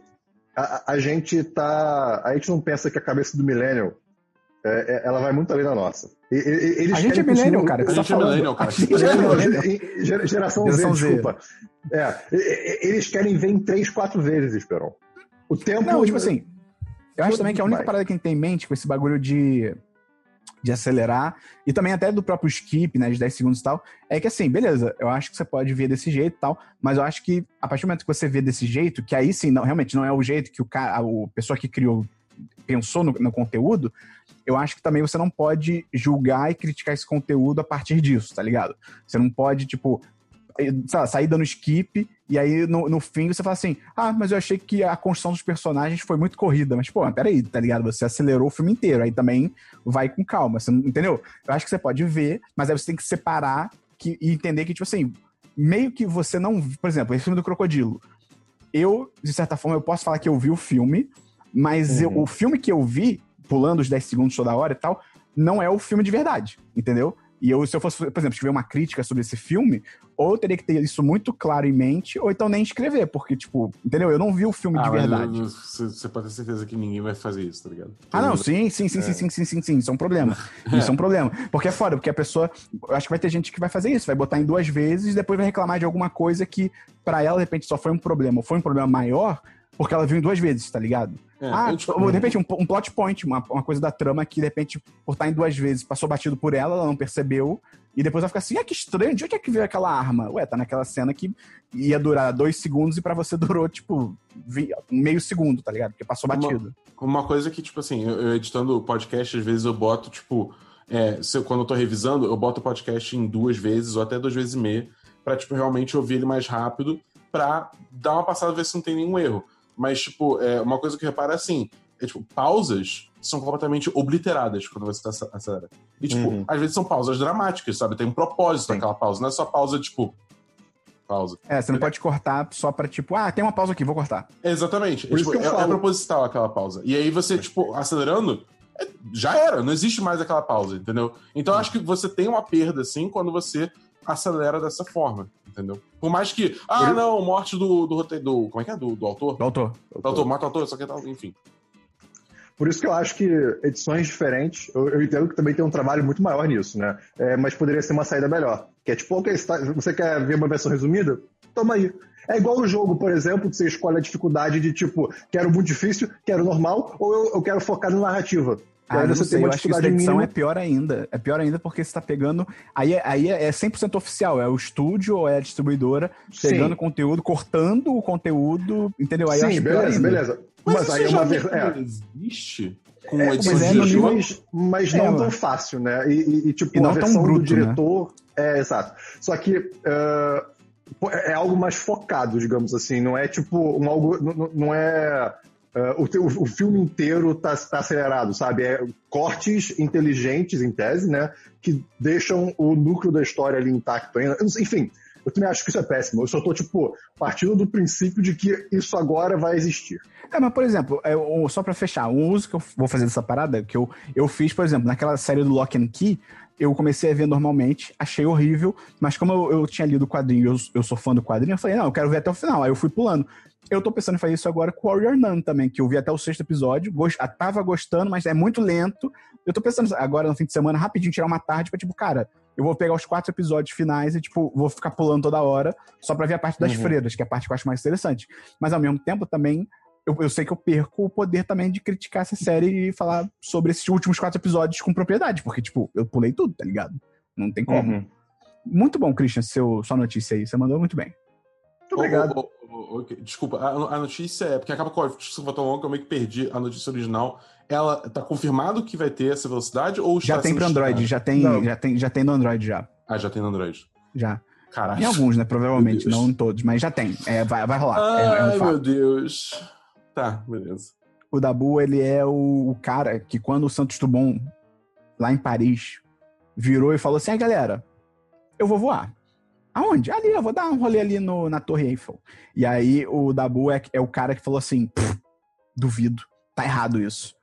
A, a gente tá. A gente não pensa que a cabeça do Millennial é, é- ela vai muito além da nossa. E- e- e- Eles A gente querem é millennial, cara. a você tá gente é millennial, cara. A gente é Não, millennial. ge- geração, Geração Z, Z. desculpa. É, eles querem ver em três, quatro vezes, Esperon. O tempo. Não, tipo assim, eu acho também que a única Vai. parada que a gente tem em mente com esse bagulho de, de acelerar, e também até do próprio skip, né, de 10 segundos e tal, é que assim, beleza, eu acho que você pode ver desse jeito e tal, mas eu acho que a partir do momento que você vê desse jeito, que aí sim, não, realmente não é o jeito que o cara, a o pessoa que criou pensou no, no conteúdo, eu acho que também você não pode julgar e criticar esse conteúdo a partir disso, tá ligado? Você não pode, tipo, eh, lá, sair dando skip e aí no, no fim você fala assim: ah, mas eu achei que a construção dos personagens foi muito corrida. Mas, pô, peraí, tá ligado? Você acelerou o filme inteiro, aí também vai com calma, você não, entendeu? Eu acho que você pode ver, mas aí você tem que separar que, e entender que, tipo assim, meio que você não. Por exemplo, esse filme do Crocodilo. Eu, de certa forma, eu posso falar que eu vi o filme, mas uhum. eu, o filme que eu vi, pulando os 10 segundos toda hora e tal, não é o filme de verdade, entendeu? E eu, se eu fosse, por exemplo, escrever uma crítica sobre esse filme, ou eu teria que ter isso muito claro em mente, ou então nem escrever, porque, tipo, entendeu? Eu não vi o filme ah, de verdade. Você pode ter certeza que ninguém vai fazer isso, tá ligado? Ah, não, sim, sim, sim, é. sim, sim, sim, sim, sim, isso é um problema. Isso é um problema. Porque é foda, porque a pessoa. Eu acho que vai ter gente que vai fazer isso, vai botar em duas vezes, depois vai reclamar de alguma coisa que, para ela, de repente, só foi um problema, ou foi um problema maior, porque ela viu em duas vezes, tá ligado? É, ah, ou, de repente, um, um plot point, uma, uma coisa da trama que, de repente, por estar em duas vezes, passou batido por ela, ela não percebeu, e depois ela fica assim, ah, que estranho, de onde é que veio aquela arma? Ué, tá naquela cena que ia durar dois segundos e pra você durou, tipo, meio segundo, tá ligado? Porque passou Uma- batido. Uma coisa que, tipo assim, eu, eu editando o podcast, às vezes eu boto, tipo, é, eu- quando eu tô revisando, eu boto o podcast em duas vezes ou até duas vezes e meia, pra, tipo, realmente ouvir ele mais rápido, pra dar uma passada, ver se não tem nenhum erro. Mas, tipo, é, uma coisa que eu reparo é assim, é, tipo, pausas são completamente obliteradas quando você tá ace- acelera. E, tipo, Uhum. às vezes são pausas dramáticas, sabe? Tem um propósito Sim. naquela pausa, não é só pausa, tipo, pausa. É, você não pode cortar só pra, tipo, ah, tem uma pausa aqui, vou cortar. Exatamente. Por É, isso tipo, que eu é, é proposital aquela pausa. E aí você, tipo, acelerando, é- já era, não existe mais aquela pausa, entendeu? Então eu acho que você tem uma perda, assim, quando você acelera dessa forma, entendeu? Por mais que, ah, não, morte do, do roteiro, do, como é que é? Do, do autor? Do autor. Do autor, mata o autor, só que tal, enfim. Por isso que eu acho que edições diferentes, eu, eu entendo que também tem um trabalho muito maior nisso, né? É, mas poderia ser uma saída melhor. Que é tipo, ok, você, tá- quer ver uma versão resumida? Toma aí. É igual no jogo, por exemplo, que você escolhe a dificuldade de tipo, quero muito difícil, quero normal, ou eu, eu quero focar na narrativa. Ah, não você sei, tem eu acho que isso da edição mínima. é pior ainda. É pior ainda porque você tá pegando. Aí, é- aí é 100% oficial, é o estúdio ou é a distribuidora pegando Sim, conteúdo, cortando o conteúdo, entendeu? Aí sim beleza, ainda. beleza. Mas, aí é uma já ver... é. existe com É, edição mas é de mas, mas É, não mano. tão fácil, né? E, e- e, tipo, E não a tão versão bruto, do diretor. É, exato. Só que é, pô, é algo mais focado, digamos assim. Não é tipo um algo. Não, não é. É, o, o filme inteiro tá, tá acelerado, sabe? É cortes inteligentes, em tese, né? Que deixam o núcleo da história ali intacto ainda. Eu Enfim, eu também acho que isso é péssimo. Eu só tô, tipo, partindo do princípio de que isso agora vai existir. É, mas, por exemplo, é, o- só pra fechar, um uso que eu vou fazer dessa parada, que eu, eu fiz, por exemplo, naquela série do Lock and Key, eu comecei a ver normalmente, achei horrível, mas como eu, eu tinha lido o quadrinho, eu, eu sou fã do quadrinho, eu falei, não, eu quero ver até o final. Aí eu fui pulando. Eu tô pensando em fazer isso agora com Warrior Nun também, que eu vi até o sexto episódio, gost, ah, tava gostando, mas é muito lento. Eu tô pensando agora no fim de semana, rapidinho, tirar uma tarde pra, tipo, cara, eu vou pegar os quatro episódios finais e, tipo, vou ficar pulando toda hora, só pra ver a parte das Uhum. freiras, que é a parte que eu acho mais interessante. Mas ao mesmo tempo também eu, eu sei que eu perco o poder também de criticar essa série e falar sobre esses últimos quatro episódios com propriedade, porque, tipo, eu pulei tudo, tá ligado? Não tem como. Uhum. Muito bom, Christian, seu, sua notícia aí. Você mandou muito bem. Muito obrigado. Ô, ô, ok, Desculpa, a, a notícia é. Porque acaba com a foi tão longa que eu meio que perdi a notícia original. Ela tá confirmado que vai ter essa velocidade ou Já tem pro Android, já tem, Não. já tem, já tem no Android já. Ah, já tem no Android. Já. Caralho. Em alguns, né? Provavelmente, não em todos, mas já tem. É, vai, vai rolar. É, é um Ai, meu Deus. Tá, beleza. O Dabu, ele é o, o cara que quando o Santos Dumont, lá em Paris, virou e falou assim: ah, galera, eu vou voar. Aonde? Ali, eu vou dar um rolê ali no, na Torre Eiffel. E aí o Dabu é, é o cara que falou assim: "Pff, duvido, tá errado isso.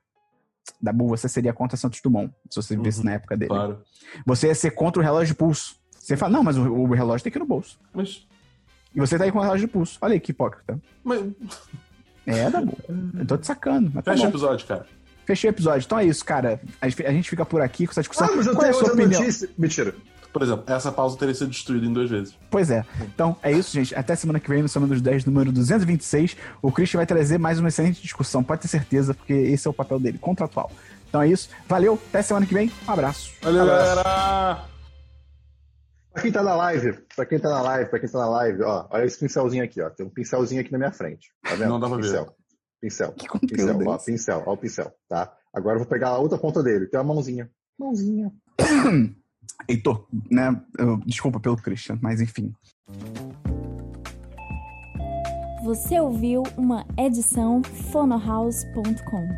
Dabu, você seria contra Santos Dumont, se você vivesse Uhum, na época dele. Claro. Você ia ser contra o relógio de pulso. Você fala, não, mas o, o relógio tem que ir no bolso. Mas. E você tá aí com o relógio de pulso. Olha aí que hipócrita. mas É, Dabu. Eu tô te sacando. Mas tá fecha o bom. episódio, cara. Fechei o episódio. Então é isso, cara. A gente fica por aqui com essa discussão. Ah, mas eu Qual é a tenho sua outra opinião? notícia. Mentira. Por exemplo, essa pausa teria sido destruída em duas vezes. Pois é. Então, é isso, gente. Até semana que vem, no Semana dos 10, número 226. O Christian vai trazer mais uma excelente discussão, pode ter certeza, porque esse é o papel dele, contratual. Então é isso. Valeu, até semana que vem. Um abraço. Valeu, Abraço. galera! Pra quem tá na live, pra quem tá na live, pra quem tá na live, ó, olha esse pincelzinho aqui, ó. Tem um pincelzinho aqui na minha frente. Tá vendo? Não dá pra ver. pincel. Pincel. Que Pincel, é ó, esse? pincel, ó o pincel, tá? Agora eu vou pegar a outra ponta dele. Tem uma mãozinha. Mãozinha. Heitor, né? desculpa pelo Christian, mas enfim. Você ouviu uma edição fonohouse.com.